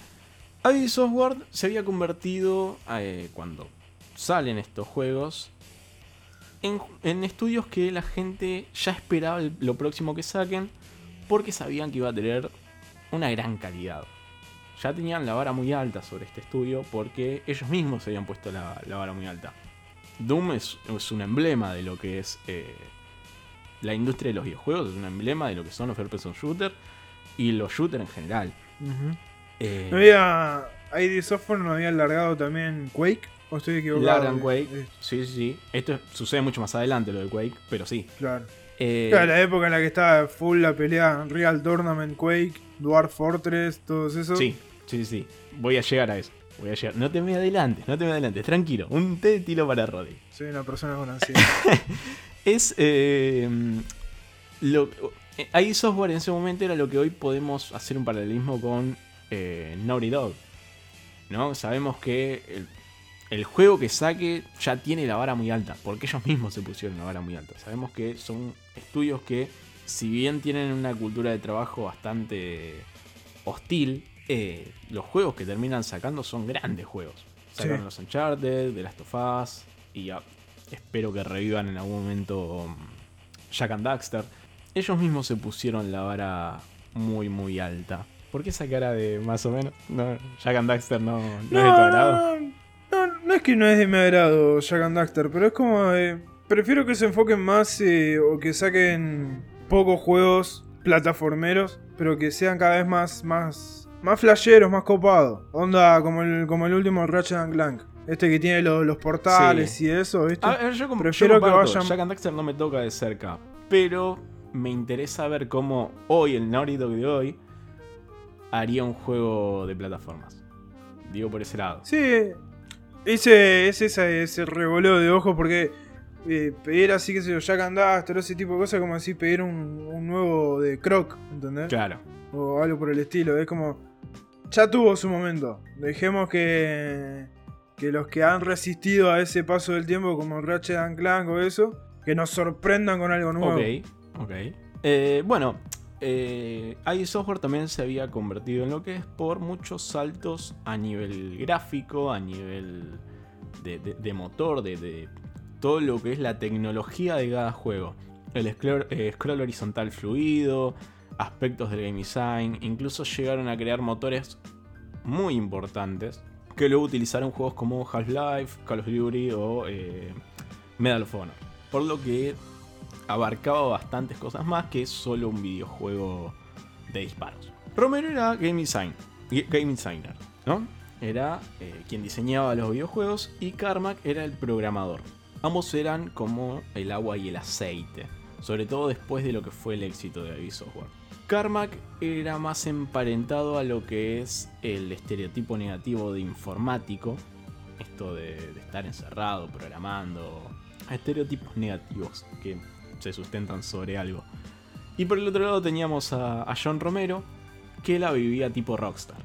ID Software se había convertido, eh, cuando salen estos juegos, en, en estudios que la gente ya esperaba lo próximo que saquen, porque sabían que iba a tener una gran calidad. Ya tenían la vara muy alta sobre este estudio, porque ellos mismos se habían puesto la, la vara muy alta. Doom es, es un emblema de lo que es eh, la industria de los videojuegos, es un emblema de lo que son los first person shooter y los shooters en general. Eh, ¿No había. ID Software no había largado también Quake? ¿O estoy equivocado? Largan Quake. Eh, Sí, sí, sí. Esto sucede mucho más adelante, lo de Quake, pero sí. claro. Eh, Claro, la época en la que estaba full la pelea Real Tournament, Quake, Dwarf Fortress, todos esos. sí, sí, sí. Voy a llegar a eso. Voy a llegar. No te me adelantes, no te me adelantes. Tranquilo. Un té de tiro para Roddy. Soy una persona con ansiedad. Es. Eh, lo, ahí software en ese momento era lo que hoy podemos hacer un paralelismo con eh, Naughty Dog. ¿No? Sabemos que el, el juego que saque ya tiene la vara muy alta. Porque ellos mismos se pusieron la vara muy alta. Sabemos que son estudios que, si bien tienen una cultura de trabajo bastante hostil, eh, los juegos que terminan sacando son grandes juegos. Sacaron Sí. los Uncharted, The Last of Us, y ya espero que revivan en algún momento um, Jack and Daxter. Ellos mismos se pusieron la vara muy, muy alta. ¿Por qué esa cara de más o menos? No, Jack and Daxter no, no, es de tu agrado. no, no, no es que no es de mi agrado Jack and Daxter, pero es como. eh, prefiero que se enfoquen más eh, o que saquen pocos juegos plataformeros, pero que sean cada vez más. más más flasheros, más copados. Onda como el, como el último Ratchet and Clank. Este que tiene los, los portales Sí. y eso, ¿viste? A ver, yo, com- yo Prefiero que comparto, vayan- Jack and Daxter no me toca de cerca, pero me interesa ver cómo hoy, el Naughty Dog de hoy, haría un juego de plataformas. Digo por ese lado. Sí, ese, es ese, ese revoleo de ojos porque eh, pedir así, que sé yo, Jack and Daxter, ese tipo de cosas, como así pedir un, un nuevo de Croc, ¿entendés? Claro. O algo por el estilo, es como. Ya tuvo su momento. Dejemos que. Que los que han resistido a ese paso del tiempo, como Ratchet and Clank o eso, que nos sorprendan con algo nuevo. Ok, ok. Eh, bueno, eh, ID Software también se había convertido en lo que es por muchos saltos a nivel gráfico, a nivel de, de- de motor, de, de todo lo que es la tecnología de cada juego. El scroll, eh, scroll horizontal fluido, aspectos del game design, incluso llegaron a crear motores muy importantes que luego utilizaron juegos como Half-Life, Call of Duty o eh, Medal of Honor. Por lo que abarcaba bastantes cosas más que solo un videojuego de disparos. Romero era game, design, game designer, ¿no? Era eh, quien diseñaba los videojuegos y Carmack era el programador. Ambos eran como el agua y el aceite, sobre todo después de lo que fue el éxito de ID Software. Carmack era más emparentado a lo que es el estereotipo negativo de informático, esto de, estar encerrado, programando, estereotipos negativos que se sustentan sobre algo. Y por el otro lado teníamos a, a John Romero, que la vivía tipo rockstar.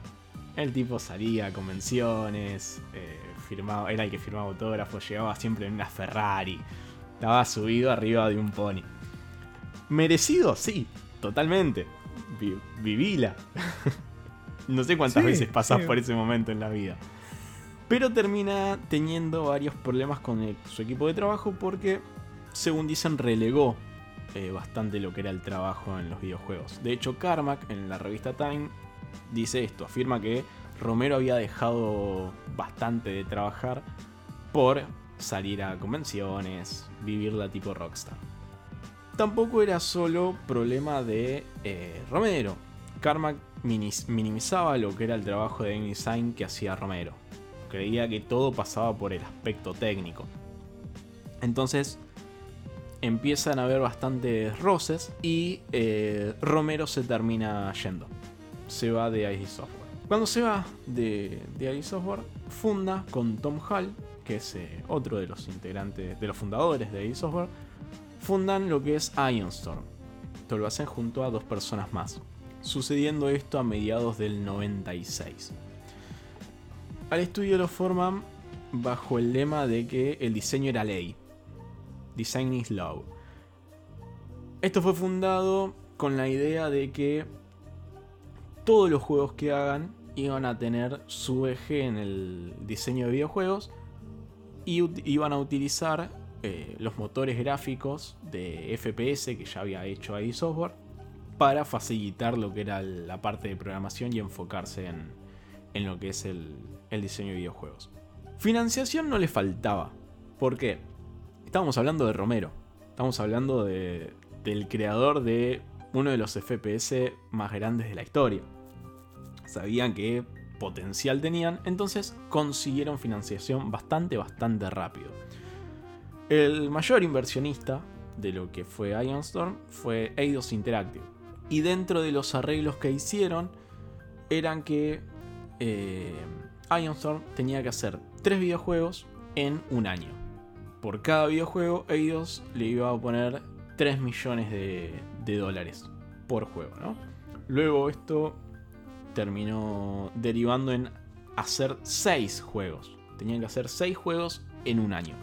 El tipo salía a convenciones, eh, firmaba, era el que firmaba autógrafos, llegaba siempre en una Ferrari, estaba subido arriba de un pony. ¿Merecido? Sí, totalmente. Vi- vivila. no sé cuántas Sí, veces pasás sí. por ese momento en la vida. Pero termina teniendo varios problemas con el- su equipo de trabajo porque, según dicen, relegó eh, bastante lo que era el trabajo en los videojuegos. De hecho, Carmack en la revista Time dice esto, afirma que Romero había dejado bastante de trabajar por salir a convenciones, vivirla tipo rockstar. Tampoco era solo problema de eh, Romero. Carmack minimizaba lo que era el trabajo de game design que hacía Romero. Creía que todo pasaba por el aspecto técnico. Entonces empiezan a haber bastantes roces y eh, Romero se termina yendo. se va de ID Software. Cuando se va de, de ID Software, funda con Tom Hall, que es eh, otro de los integrantes, de los fundadores de ID Software, fundan lo que es Ironstorm. Esto lo hacen junto a dos personas más, sucediendo esto a mediados del 96. Al estudio lo forman bajo el lema de que el diseño era ley. Design is law. Esto fue fundado con la idea de que todos los juegos que hagan iban a tener su eje en el diseño de videojuegos y iban a utilizar eh, los motores gráficos de FPS que ya había hecho ahí software para facilitar lo que era la parte de programación y enfocarse en, lo que es el, diseño de videojuegos. Financiación no le faltaba. ¿Por qué? Estamos hablando de Romero. Estamos hablando de, del creador de uno de los FPS más grandes de la historia. Sabían que potencial tenían, entonces consiguieron financiación bastante, bastante rápido. El mayor inversionista de lo que fue Storm fue Eidos Interactive. Y dentro de los arreglos que hicieron, eran que eh, Storm tenía que hacer tres videojuegos en un año. Por cada videojuego, Eidos le iba a poner 3 millones de, de dólares por juego, ¿no? Luego esto terminó derivando en hacer 6 juegos. Tenían que hacer 6 juegos en un año.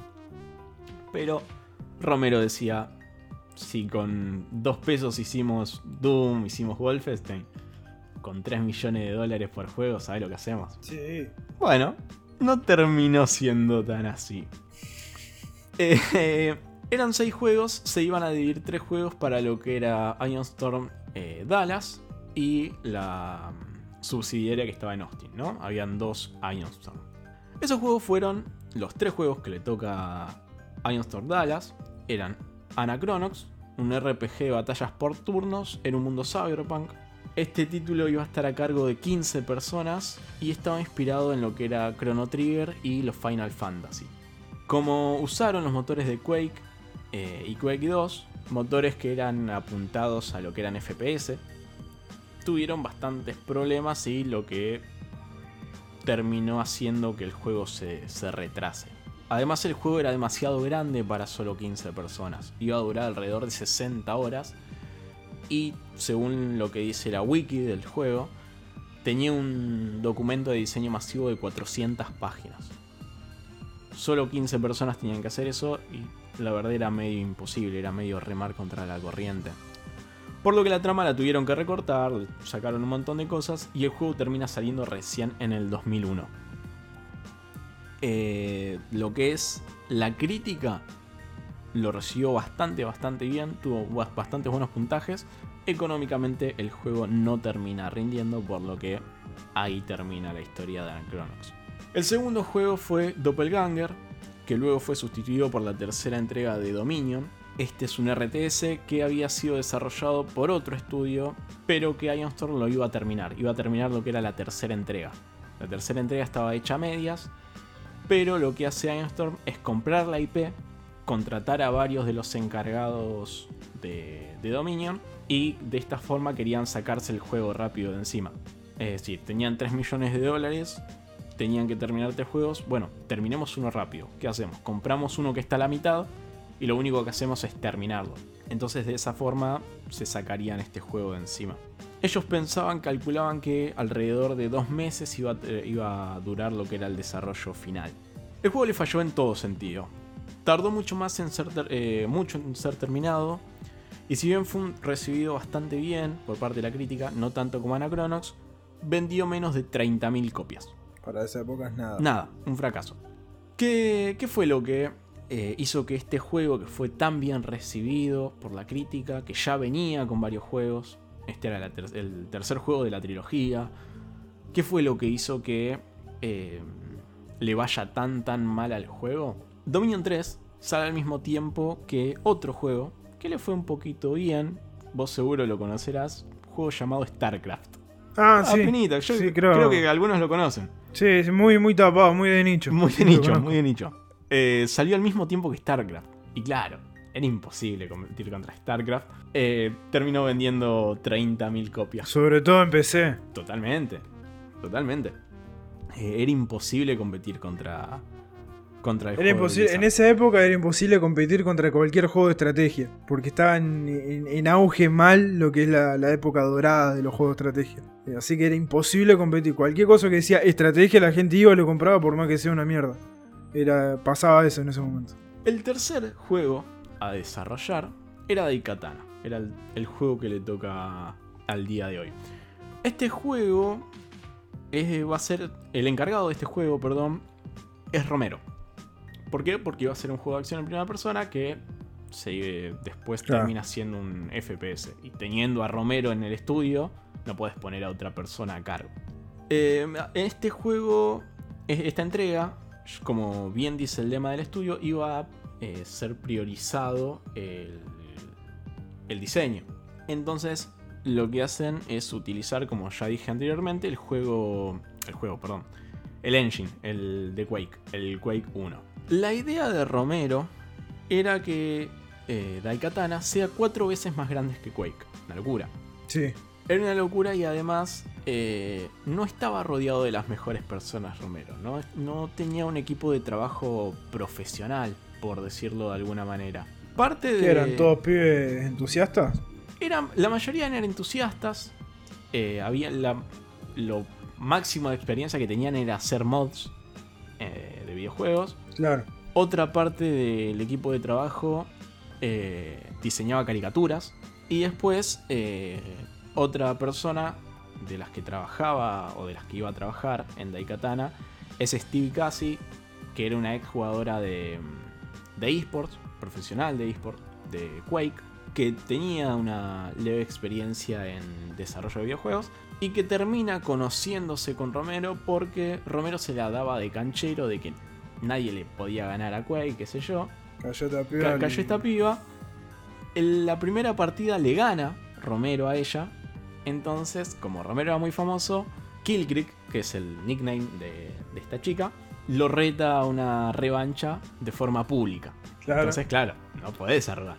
Pero Romero decía, si con 2 pesos hicimos Doom, hicimos Wolfenstein, con 3 millones de dólares por juego, ¿sabes lo que hacemos? Sí. Bueno, no terminó siendo tan así. Eh, eran 6 juegos, se iban a dividir 3 juegos para lo que era Iron Storm eh, Dallas y la subsidiaria que estaba en Austin, ¿no? Habían dos Iron Storm. Esos juegos fueron los 3 juegos que le toca a Dallas. Eran Anachronox, un RPG de batallas por turnos en un mundo cyberpunk, este título iba a estar a cargo de 15 personas y estaba inspirado en lo que era Chrono Trigger y los Final Fantasy. Como usaron los motores de Quake eh, y Quake 2, motores que eran apuntados a lo que eran FPS, tuvieron bastantes problemas y lo que terminó haciendo que el juego se, se retrase. Además el juego era demasiado grande para solo 15 personas, iba a durar alrededor de 60 horas y según lo que dice la wiki del juego, tenía un documento de diseño masivo de 400 páginas. Solo 15 personas tenían que hacer eso y la verdad era medio imposible, era medio remar contra la corriente. Por lo que la trama la tuvieron que recortar, sacaron un montón de cosas y el juego termina saliendo recién en el 2001. Eh, lo que es la crítica lo recibió bastante, bastante bien, tuvo bastantes buenos puntajes. Económicamente el juego no termina rindiendo, por lo que ahí termina la historia de Anachronox. El segundo juego fue Doppelganger, que luego fue sustituido por la tercera entrega de Dominion. Este es un RTS que había sido desarrollado por otro estudio, pero que Storm lo iba a terminar. Iba a terminar lo que era la tercera entrega. La tercera entrega estaba hecha a medias, pero lo que hace Storm es comprar la IP contratar a varios de los encargados de, Dominion y de esta forma querían sacarse el juego rápido de encima. Es decir, tenían 3 millones de dólares, tenían que terminar tres juegos. Bueno, terminemos uno rápido. ¿Qué hacemos? Compramos uno que está a la mitad y lo único que hacemos es terminarlo. Entonces de esa forma se sacarían este juego de encima. Ellos pensaban, calculaban que alrededor de dos meses iba, iba a durar lo que era el desarrollo final. El juego le falló en todo sentido tardó mucho más en ser, eh, mucho en ser terminado. Y si bien fue recibido bastante bien por parte de la crítica, no tanto como Anachronox, vendió menos de 30.000 copias. Para esa época es nada. Nada, un fracaso. ¿Qué, qué fue lo que eh, hizo que este juego, que fue tan bien recibido por la crítica, que ya venía con varios juegos, este era el tercer juego de la trilogía, ¿qué fue lo que hizo que eh, le vaya tan tan mal al juego? Dominion 3 sale al mismo tiempo que otro juego que le fue un poquito bien, vos seguro lo conocerás, un juego llamado StarCraft. Ah, sí. Yo creo, que algunos lo conocen. Sí, es muy, muy tapado, muy de nicho. Muy de nicho, muy de nicho. Eh, salió al mismo tiempo que StarCraft. Y claro, era imposible competir contra StarCraft, eh, terminó vendiendo 30.000 copias. Sobre todo en PC. Totalmente, totalmente. Eh, era imposible competir contra, contra el Era juego de imposible, en esa época era imposible competir contra cualquier juego de estrategia. Porque estaba en, en- en auge mal lo que es la, la época dorada de los juegos de estrategia. Así que era imposible competir. Cualquier cosa que decía estrategia, la gente iba y lo compraba por más que sea una mierda. Era, pasaba eso en ese momento. El tercer juego a desarrollar era Daikatana. Era el, el juego que le toca al día de hoy. Este juego es- va a ser. El encargado de este juego, perdón, es Romero. ¿Por qué? Porque va a ser un juego de acción en primera persona que se, después Claro. termina siendo un FPS. Y teniendo a Romero en el estudio, no puedes poner a otra persona a cargo. Eh, en este juego, es- esta entrega, como bien dice el lema del estudio, iba a eh, ser priorizado el, diseño. Entonces, lo que hacen es utilizar, como ya dije anteriormente, el juego. El juego, perdón. El engine, el de Quake, el Quake 1. La idea de Romero era que eh, Daikatana sea cuatro veces más grande que Quake. Una locura. Sí. Era una locura y además eh, no estaba rodeado de las mejores personas Romero. ¿no? no tenía un equipo de trabajo profesional, por decirlo de alguna manera. Parte de... ¿Qué eran todos pibes entusiastas? Eran, la mayoría eran entusiastas. eh, había la- lo máximo de experiencia que tenían era hacer mods eh, de videojuegos. Claro. Otra parte del equipo de trabajo eh, diseñaba caricaturas. Y después otra persona de las que trabajaba o de las que iba a trabajar en Daikatana es Steve Cassie, que era una ex jugadora de, de esports, profesional de esports, de Quake, que tenía una leve experiencia en desarrollo de videojuegos y que termina conociéndose con Romero porque Romero se la daba de canchero de que nadie le podía ganar a Quake, qué sé yo. Cayó esta piba. Ca- al- cayó esta piba. En la primera partida le gana Romero a ella. Entonces, como Romero era muy famoso, Killcreek, que es el nickname de, de esta chica, lo reta a una revancha de forma pública. Claro. Entonces, claro, no podés arrugar.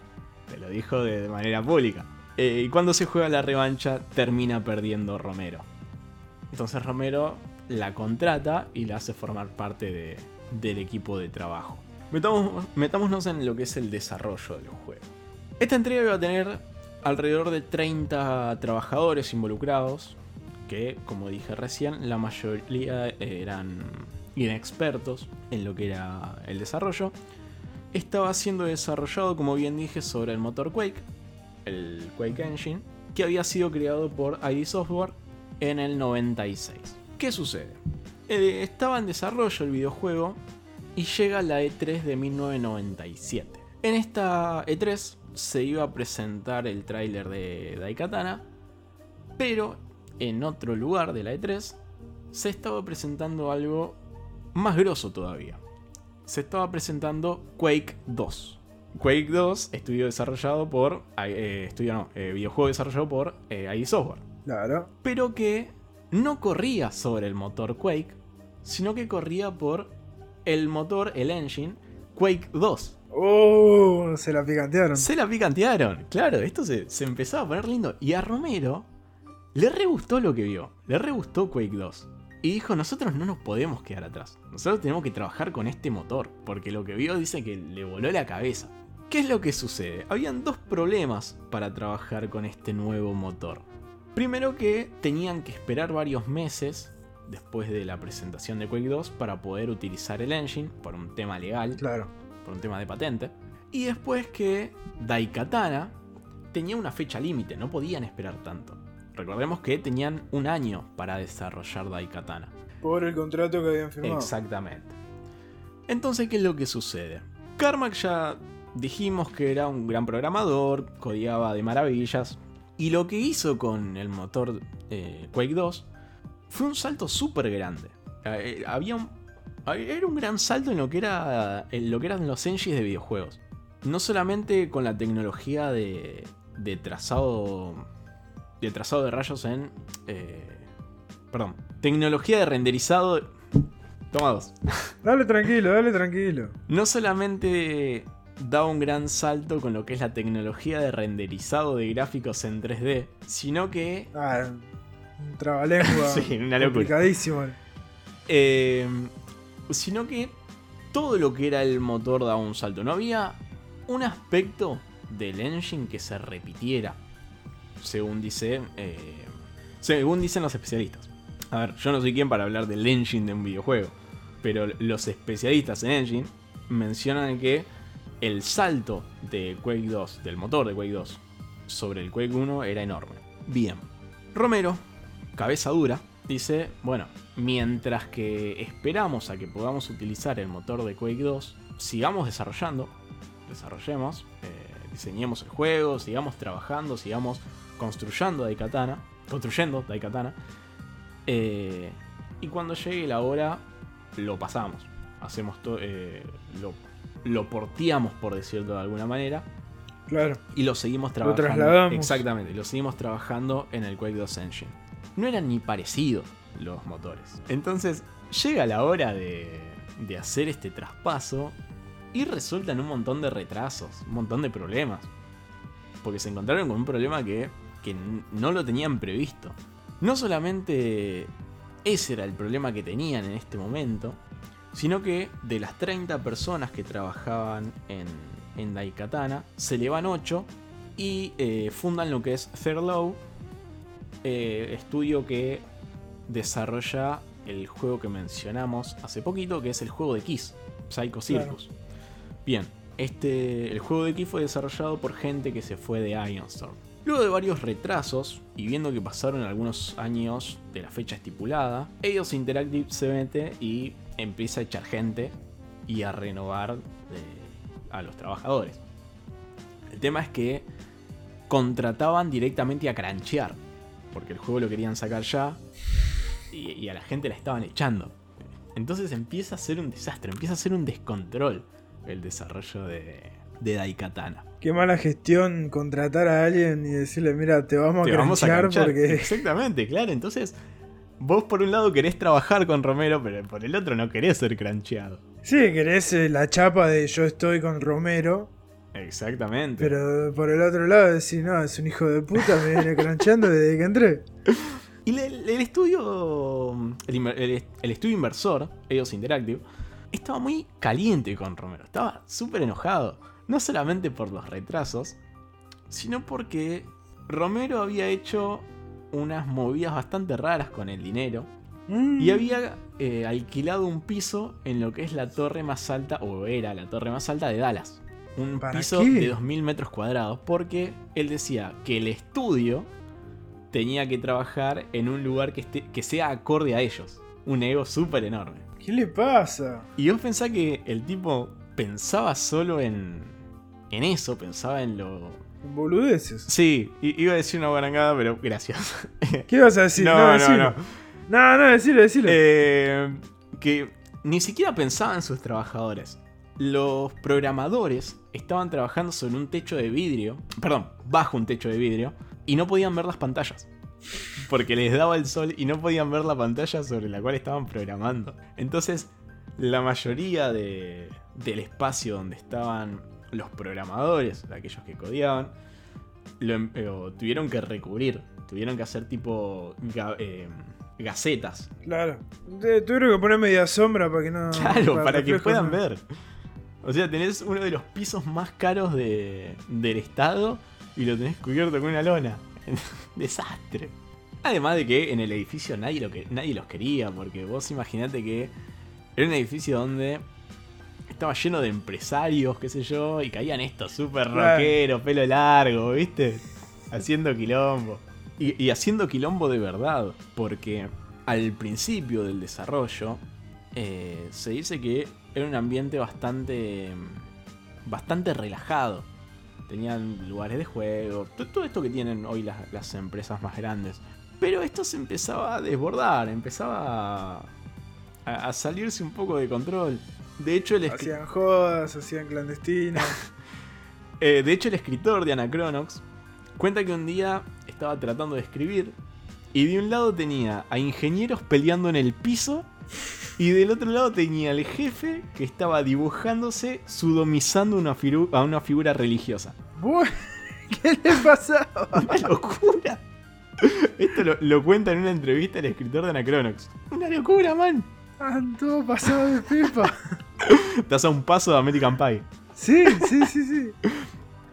Te lo dijo de, de manera pública. Eh, y cuando se juega la revancha, termina perdiendo Romero. Entonces Romero la contrata y la hace formar parte de- del equipo de trabajo. Metamos- metámonos en lo que es el desarrollo del juego. Esta entrega iba a tener alrededor de 30 trabajadores involucrados, que como dije recién, la mayoría eran inexpertos en lo que era el desarrollo. Estaba siendo desarrollado, como bien dije, sobre el motor Quake, el Quake Engine, que había sido creado por ID Software en el 96. ¿Qué sucede? Eh, estaba en desarrollo el videojuego y llega la E3 de 1997. En esta E3 se iba a presentar el tráiler de Daikatana, pero en otro lugar de la E3 se estaba presentando algo más grosso todavía. Se estaba presentando Quake 2. Quake 2, estudio desarrollado por. eh, estudio no, eh, videojuego desarrollado por eh, ID Software. Claro. Pero que no corría sobre el motor Quake, sino que corría por el motor, el engine, Quake 2. Oh, se la picantearon. Se la picantearon. Claro, esto se, se empezaba a poner lindo. Y a Romero le re gustó lo que vio. Le re gustó Quake 2. Y dijo, nosotros no nos podemos quedar atrás. Nosotros tenemos que trabajar con este motor. Porque lo que vio dice que le voló la cabeza. ¿Qué es lo que sucede? Habían dos problemas para trabajar con este nuevo motor. Primero que tenían que esperar varios meses después de la presentación de Quake 2 para poder utilizar el engine por un tema legal Claro. Por un tema de patente. Y después que Daikatana tenía una fecha límite, no podían esperar tanto. Recordemos que tenían un año para desarrollar Daikatana. Por el contrato que habían firmado. Exactamente. Entonces, ¿qué es lo que sucede? Carmack ya dijimos que era un gran programador, codiaba de maravillas. Y lo que hizo con el motor eh, Quake 2 fue un salto súper grande. Eh, había un, era un gran salto en lo que, era, en lo que eran los engines de videojuegos. No solamente con la tecnología de, de trazado de trazado de rayos en... eh, perdón, tecnología de renderizado... Toma dos. Dale tranquilo, dale tranquilo. No solamente da un gran salto con lo que es la tecnología de renderizado de gráficos en 3D, sino que... Ah, un trabalengua. Sí, una locura. complicadísimo. eh, sino que todo lo que era el motor daba un salto. No había un aspecto del engine que se repitiera, según dice, eh, según dicen los especialistas. A ver, yo no soy quien para hablar del engine de un videojuego, pero los especialistas en engine mencionan que el salto de Quake 2, del motor de Quake 2, sobre el Quake 1 era enorme. Bien, Romero, cabeza dura, dice, bueno, mientras que esperamos a que podamos utilizar el motor de Quake 2, sigamos desarrollando, desarrollemos, eh, diseñemos el juego, sigamos trabajando, sigamos construyendo Daikatana, construyendo Daikatana, eh, y cuando llegue la hora, lo pasamos, hacemos todo, eh, lo, lo porteamos, por decirlo de alguna manera, Claro. y lo seguimos trabajando. trasladamos. Exactamente, lo seguimos trabajando en el Quake 2 Engine. No eran ni parecidos los motores. Entonces, llega la hora de, hacer este traspaso y resultan un montón de retrasos, un montón de problemas. Porque se encontraron con un problema que, no lo tenían previsto. No solamente ese era el problema que tenían en este momento, sino que de las 30 personas que trabajaban en, en Daikatana, se le van 8 y eh, fundan lo que es Thirlow, eh, estudio que desarrolla el juego que mencionamos hace poquito, que es el juego de Kiss, Psycho Circus. Bien, este, el juego de Kiss fue desarrollado por gente que se fue de Ironstorm. Luego de varios retrasos, y viendo que pasaron algunos años de la fecha estipulada, Eidos Interactive se mete y empieza a echar gente y a renovar eh, a los trabajadores. El tema es que contrataban directamente a cranchear, porque el juego lo querían sacar ya y, y a la gente la estaban echando. Entonces empieza a ser un desastre, empieza a ser un descontrol el desarrollo de, de Daikatana. Qué mala gestión contratar a alguien y decirle, mira, te vamos a Te vamos a porque. Exactamente, claro. Entonces, vos por un lado querés trabajar con Romero, pero por el otro no querés ser crancheado. Sí, querés eh, la chapa de yo estoy con Romero, Exactamente. pero por el otro lado decís, no, es un hijo de puta, me viene crancheando desde que entré. Y el, el estudio. El, inver- el- el estudio inversor, EOS Interactive, estaba muy caliente con Romero. Estaba súper enojado. No solamente por los retrasos, sino porque Romero había hecho unas movidas bastante raras con el dinero. Mm. Y había eh, alquilado un piso en lo que es la torre más alta, o era la torre más alta de Dallas. Un ¿Para piso qué? de 2.000 metros cuadrados, porque él decía que el estudio tenía que trabajar en un lugar que, esté- que sea acorde a ellos. Un ego súper enorme. ¿Qué le pasa? Y vos pensás que el tipo pensaba solo en, en eso, pensaba en lo... Boludeces. Sí, iba a decir una guarangada, pero gracias. ¿Qué ibas a decir? no, no, decilo. no. No, no, decilo, decilo. Eh, que ni siquiera pensaba en sus trabajadores. Los programadores estaban trabajando sobre un techo de vidrio, perdón, bajo un techo de vidrio, y no podían ver las pantallas. Porque les daba el sol y no podían ver la pantalla sobre la cual estaban programando. Entonces, la mayoría de- del espacio donde estaban los programadores, aquellos que codeaban, lo em- eh, tuvieron que recubrir, tuvieron que hacer tipo ga- eh, gacetas Claro. Tuvieron que poner media sombra para que no. Claro, para, que puedan no- ver. O sea, tenés uno de los pisos más caros de, del estado y lo tenés cubierto con una lona. Desastre. Además de que en el edificio nadie, lo que, nadie los quería, porque vos imaginate que era un edificio donde estaba lleno de empresarios, qué sé yo, y caían estos súper rockeros, pelo largo, ¿viste? Haciendo quilombo. Y, y haciendo quilombo de verdad, porque al principio del desarrollo eh, se dice que era un ambiente bastante bastante relajado. Tenían lugares de juego, to- todo esto que tienen hoy las, las empresas más grandes. Pero esto se empezaba a desbordar, empezaba a, a- a salirse un poco de control. De hecho, el, Hacían jodas, hacían clandestinas. eh, de hecho, el escritor de Anachronox cuenta que un día estaba tratando de escribir y de un lado tenía a ingenieros peleando en el piso Y del otro lado tenía el jefe que estaba dibujándose, sudomizando una a una figura religiosa. ¿Qué le pasaba? Una locura. Esto lo, lo cuenta en una entrevista el escritor de Anacronox. Una locura, man. Ah, todo pasado de pipa. Estás a un paso de American Pie. Sí, sí, sí, sí.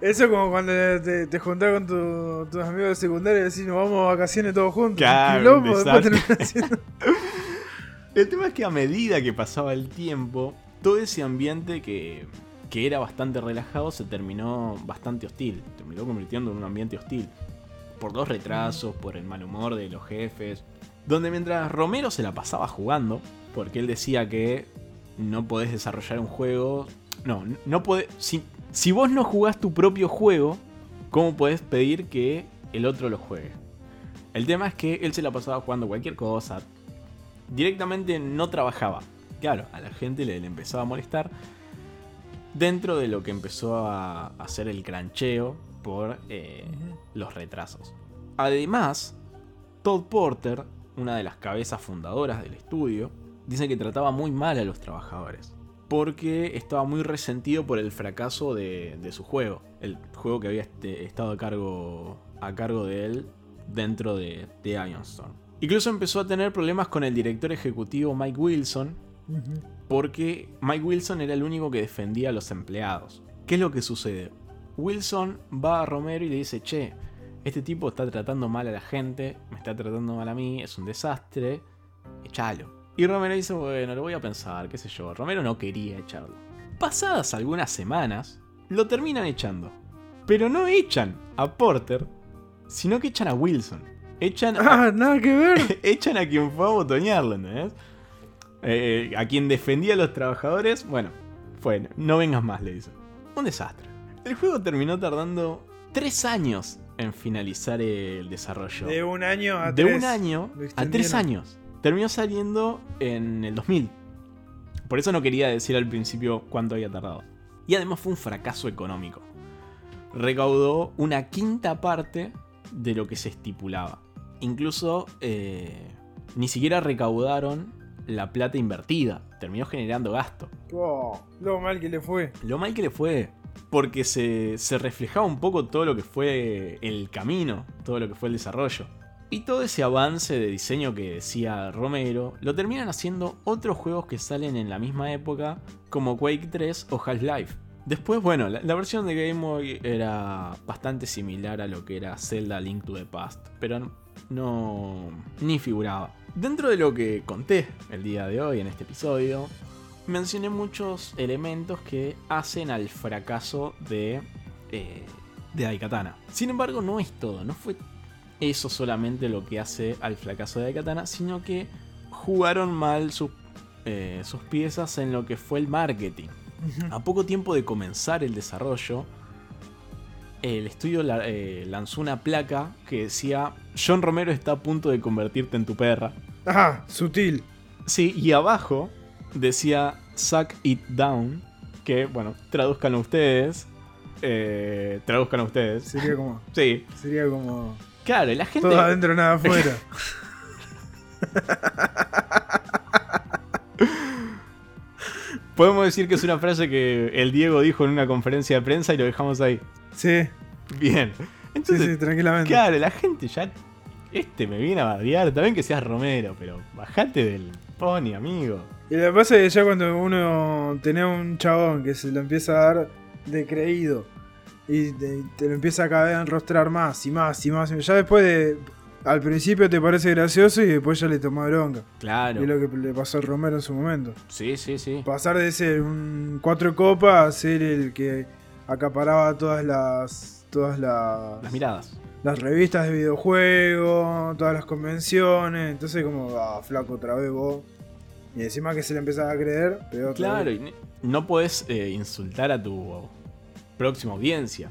Eso como cuando te, te juntás con tu- tus amigos de secundaria y decís, nos vamos de vacaciones todos juntos. Claro, Un quilombo, después haciendo- El tema es que a medida que pasaba el tiempo, todo ese ambiente que, que era bastante relajado se terminó bastante hostil. Terminó convirtiendo en un ambiente hostil. Por los retrasos, por el mal humor de los jefes. Donde mientras Romero se la pasaba jugando, porque él decía que no podés desarrollar un juego. No, no podés. Si, si vos no jugás tu propio juego, ¿cómo podés pedir que el otro lo juegue? El tema es que él se la pasaba jugando cualquier cosa, directamente no trabajaba. Claro, a la gente le, empezaba a molestar. Dentro de lo que empezó a hacer el crancheo por eh, los retrasos. Además, Todd Porter, una de las cabezas fundadoras del estudio, dice que trataba muy mal a los trabajadores. Porque estaba muy resentido por el fracaso de, su juego. El juego que había este- estado a cargo, a cargo de él dentro de, de Ironstorm. Incluso empezó a tener problemas con el director ejecutivo Mike Wilson, porque Mike Wilson era el único que defendía a los empleados. ¿Qué es lo que sucede? Wilson va a Romero y le dice, che, este tipo está tratando mal a la gente, me está tratando mal a mí, es un desastre, echalo. Y Romero dice, bueno, lo voy a pensar, qué sé yo. Romero no quería echarlo. Pasadas algunas semanas, lo terminan echando. Pero no echan a Porter, sino que echan a Wilson. Echan a, Ah, nada que ver. echan a quien fue a botonearlo, ¿entendés? Eh, a quien defendía a los trabajadores, bueno, fue, no vengas más, le dicen. Un desastre. El juego terminó tardando tres años en finalizar el desarrollo. De un año a De tres. un año a tres años. Terminó saliendo en el 2000. Por eso no quería decir al principio cuánto había tardado. Y además fue un fracaso económico. Recaudó una quinta parte de lo que se estipulaba. Incluso eh, ni siquiera recaudaron la plata invertida. Terminó generando gasto. Oh, lo mal que le fue. Lo mal que le fue. Porque se, se reflejaba un poco todo lo que fue el camino, todo lo que fue el desarrollo. Y todo ese avance de diseño que decía Romero, lo terminan haciendo otros juegos que salen en la misma época, como Quake 3 o Half-Life. Después, bueno, la, la versión de Game Boy era bastante similar a lo que era Zelda Link to the Past, pero no, ni figuraba. Dentro de lo que conté el día de hoy en este episodio, mencioné muchos elementos que hacen al fracaso de, eh, de Daikatana. Sin embargo, no es todo, no fue eso solamente lo que hace al fracaso de Daikatana, sino que jugaron mal sus, eh, sus piezas en lo que fue el marketing. A poco tiempo de comenzar el desarrollo, el estudio la- eh, lanzó una placa que decía John Romero está a punto de convertirte en tu perra. Ajá, sutil. Sí, y abajo decía Suck It Down, que bueno, traduzcanlo ustedes. Eh, traduzcanlo ustedes. Sería como. Sí, Sería como. claro, la gente... Todo adentro, nada afuera. Podemos decir que es una frase que el Diego dijo en una conferencia de prensa y lo dejamos ahí. Sí, Bien. sí, Entonces, sí, tranquilamente. claro, la gente ya... Este me viene a bardear, también que seas Romero, pero bajate del pony, amigo. Y lo que pasa es que ya cuando uno tenía un chabón que se lo empieza a dar de creído y te, te lo empieza a cada vez a enrostrar más y más y más, ya después de. Al principio te parece gracioso y después ya le tomó bronca. Claro. Y es lo que le pasó al Romero en su momento. Sí, sí, sí. Pasar de ser un cuatro copas a ser el que acaparaba todas las. todas las. Las miradas. las revistas de videojuegos, todas las convenciones. Entonces, como, ah, flaco, otra vez vos. Y encima que se le empezaba a creer, peor. Claro, y no podés eh, insultar a tu próxima audiencia,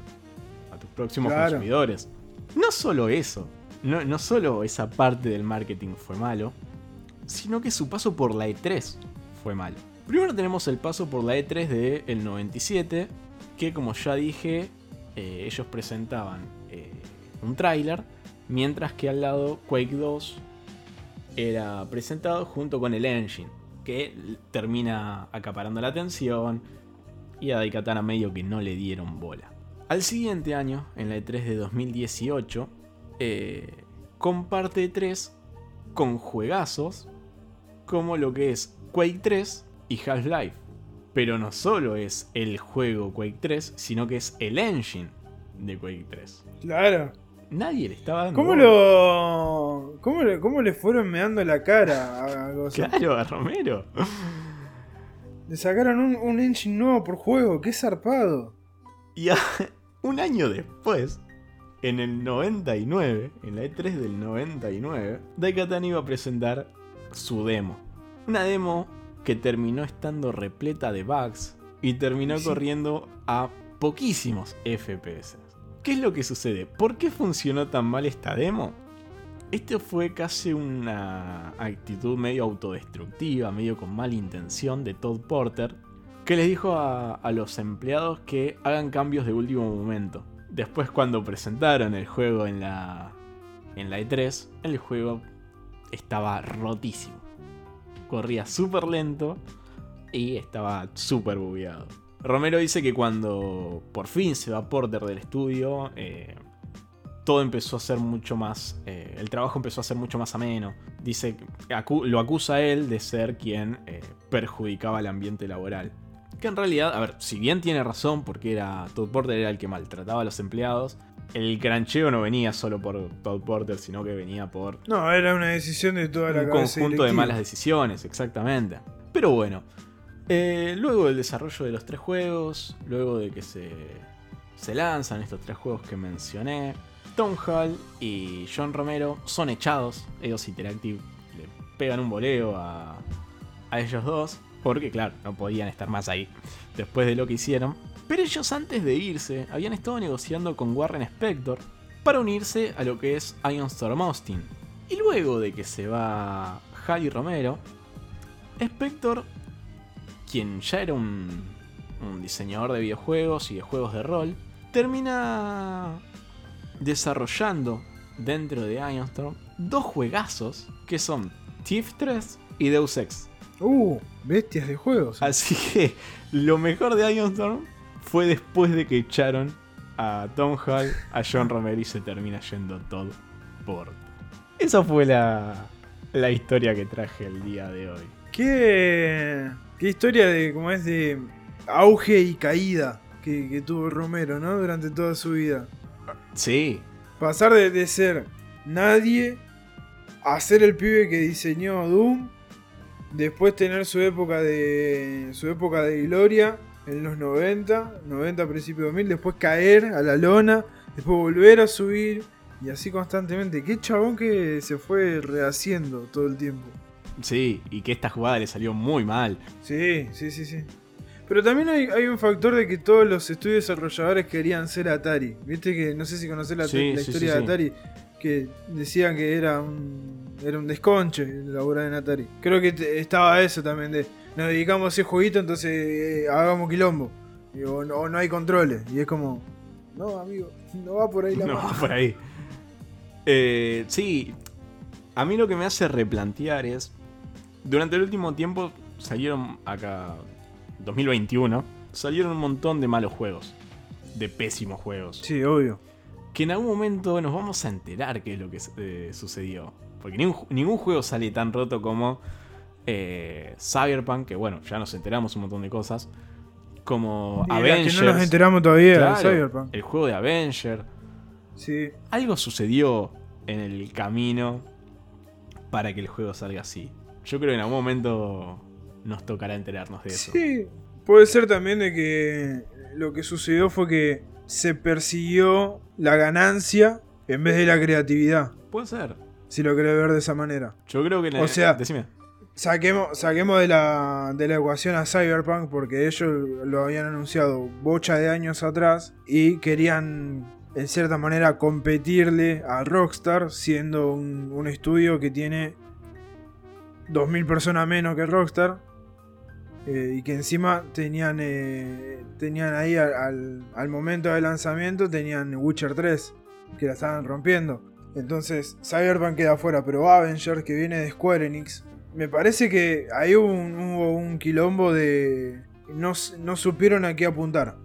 a tus próximos Claro. consumidores. No solo eso, no, no solo esa parte del marketing fue malo, sino que su paso por la E3 fue malo. Primero tenemos el paso por la E3 del 97, que como ya dije, eh, ellos presentaban eh, un tráiler, mientras que al lado Quake 2 era presentado junto con el engine. que termina acaparando la atención y a Daikatana medio que no le dieron bola. Al siguiente año, en la E3 de 2018, eh, comparte 3 con juegazos como lo que es Quake 3 y Half-Life. Pero no solo es el juego Quake 3, sino que es el engine de Quake 3. Claro. Nadie le estaba dando. ¿Cómo lo. ¿Cómo le, cómo le fueron meando la cara a Gozo? Claro, a Romero. Le sacaron un, un engine nuevo por juego, qué zarpado. Y a- un año después, en el 99, en la E3 del 99, Daikatana iba a presentar su demo. Una demo que terminó estando repleta de bugs y terminó Sí. corriendo a poquísimos FPS. ¿Qué es lo que sucede? ¿Por qué funcionó tan mal esta demo? Esto fue casi una actitud medio autodestructiva, medio con mala intención de Todd Porter, que les dijo a, a los empleados que hagan cambios de último momento. Después cuando presentaron el juego en la, en la E3, el juego estaba rotísimo. Corría súper lento y estaba súper bugueado. Romero dice que cuando por fin se va Porter del estudio, eh, todo empezó a ser mucho más. eh, el trabajo empezó a ser mucho más ameno. Dice acu- lo acusa él de ser quien eh, perjudicaba el ambiente laboral. Que en realidad, a ver, si bien tiene razón, porque era Todd Porter era el que maltrataba a los empleados, el grancheo no venía solo por Todd Porter, sino que venía por No, era una decisión de toda la un conjunto de malas decisiones, exactamente. Pero bueno, eh, luego del desarrollo de los tres juegos, luego de que se, se lanzan estos tres juegos que mencioné, Tom Hall y John Romero son echados. Ellos Interactive le pegan un voleo a, a ellos dos, porque claro, no podían estar más ahí después de lo que hicieron. Pero ellos antes de irse habían estado negociando con Warren Spector para unirse a lo que es Ion Storm Austin. Y luego de que se va Hal y Romero, Spector, quien ya era un, diseñador de videojuegos y de juegos de rol, termina desarrollando dentro de Ionstorm dos juegazos que son Thief 3 y Deus Ex. Uh, bestias de juegos. Así que lo mejor de Ionstorm fue después de que echaron a Tom Hall, a John Romero y se termina yendo todo por. Esa fue la, la historia que traje el día de hoy. Qué, qué historia de, como es, de auge y caída que, que tuvo Romero, ¿no? Durante toda su vida. Sí, Pasar de, de ser nadie a ser el pibe que diseñó Doom. Después tener su época de su época de gloria en los 90, 90 principios de 2000, después caer a la lona, después volver a subir y así constantemente. Qué chabón que se fue rehaciendo todo el tiempo. sí, y que esta jugada le salió muy mal. Sí, sí, sí, sí. Pero también hay, hay un factor de que todos los estudios desarrolladores querían ser Atari. Viste que no sé si conocés la, Sí, la sí, historia sí, de. Atari, que decían que era un, era un desconche laburar en Atari. Creo que estaba eso también de nos dedicamos a ese jueguito, entonces eh, hagamos quilombo. Y, o, no, o no hay controles. Y es como, no, amigo, no va por ahí la No, mano. por ahí. Eh, sí, a mí lo que me hace replantear es, durante el último tiempo salieron acá, 2021, salieron un montón de malos juegos, de pésimos juegos. Sí, obvio. Que en algún momento nos vamos a enterar qué es lo que eh, sucedió. Porque ningún, ningún juego sale tan roto como eh, Cyberpunk, que bueno, ya nos enteramos un montón de cosas. Como Y Avengers. que no nos enteramos todavía de Cyberpunk. El juego de Avenger. Sí. Algo sucedió en el camino para que el juego salga así. Yo creo que en algún momento nos tocará enterarnos de eso. Sí, puede ser también de que lo que sucedió fue que se persiguió la ganancia en vez de la creatividad, Puede ser. Si lo querés ver de esa manera. Yo creo que... en O sea- Decime. Saquemos, saquemos de, la, de la ecuación a Cyberpunk porque ellos lo habían anunciado bocha de años atrás y querían en cierta manera competirle a Rockstar siendo un, un estudio que tiene 2.000 personas menos que Rockstar eh, y que encima tenían, eh, tenían ahí al, al- al momento del lanzamiento tenían Witcher 3 que la estaban rompiendo. Entonces Cyberpunk queda afuera, pero Avenger que viene de Square Enix me parece que ahí hubo un, quilombo de. No, no supieron a qué apuntar.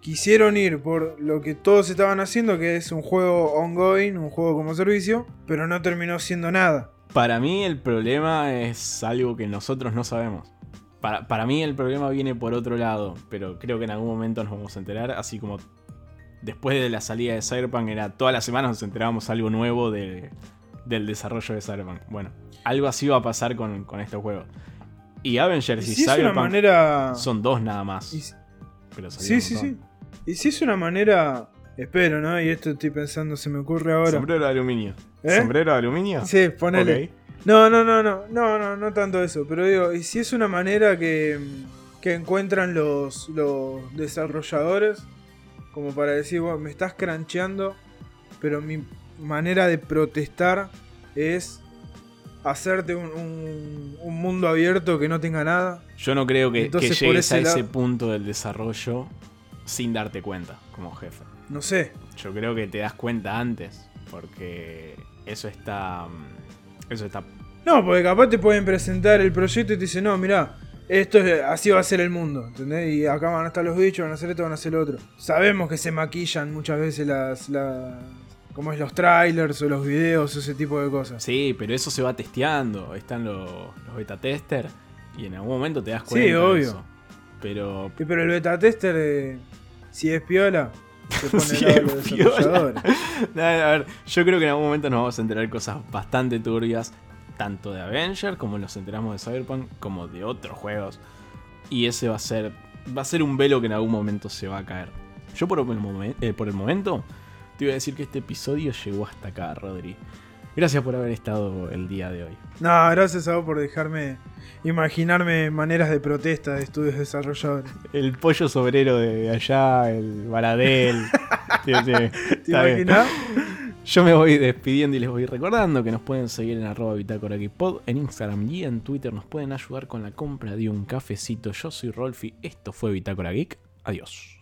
Quisieron ir por lo que todos estaban haciendo, que es un juego ongoing, un juego como servicio, pero no terminó siendo nada. Para mí el problema es algo que nosotros no sabemos. Para, para mí el problema viene por otro lado, pero creo que en algún momento nos vamos a enterar, así como después de la salida de Cyberpunk era todas las semanas nos enterábamos algo nuevo de- del desarrollo de Cyberpunk. Bueno, algo así va a pasar con, con estos juegos. Y Avengers Y y, si Cyberpunk manera. son dos nada más. y si- pero sí, sí, sí. Y si es una manera. Espero, ¿no? Y esto estoy pensando, se me ocurre ahora. Sombrero de aluminio. ¿Eh? ¿Sombrero de aluminio? Sí, ponele. Ok. No, no, no, no, no, no, no tanto eso, pero digo, y si es una manera que, que encuentran los, los desarrolladores, como para decir, bueno, me estás crancheando, pero mi manera de protestar es hacerte un, un- un mundo abierto que no tenga nada. Yo no creo que, Entonces, llegues a ese lado- punto del desarrollo sin darte cuenta como jefe. No sé. Yo creo que te das cuenta antes, porque eso está. mm, Eso está. No, porque capaz te pueden presentar el proyecto y te dicen, no, mirá, esto es, así va a ser el mundo, ¿entendés? Y acá van a estar los bichos, van a hacer esto, van a hacer lo otro. Sabemos que se maquillan muchas veces las, las como es los trailers o los videos, ese tipo de cosas. Sí, pero eso se va testeando. Están los, los beta tester y en algún momento te das cuenta. Sí, de obvio. eso. Pero. Sí, pero el beta tester, eh, si es piola, se pone Si de es piola. desarrolladores. A ver, yo creo que en algún momento nos vamos a enterar de cosas bastante turbias, tanto de Avenger como nos enteramos de Cyberpunk, como de otros juegos. Y ese va a ser va a ser un velo que en algún momento se va a caer. Yo por el, momen- eh, por el momento te voy a decir que este episodio llegó hasta acá, Rodri. Gracias por haber estado el día de hoy. No, gracias a vos por dejarme imaginarme maneras de protesta de estudios desarrolladores. El pollo sobrero de allá, el baradel. Sí, sí, ¿Te imaginás? Yo me voy despidiendo y les voy recordando que nos pueden seguir en arroba bitácora en Instagram y en Twitter nos pueden ayudar con la compra de un cafecito. Yo soy Rolfi, esto fue Bitácora Geek. Adiós.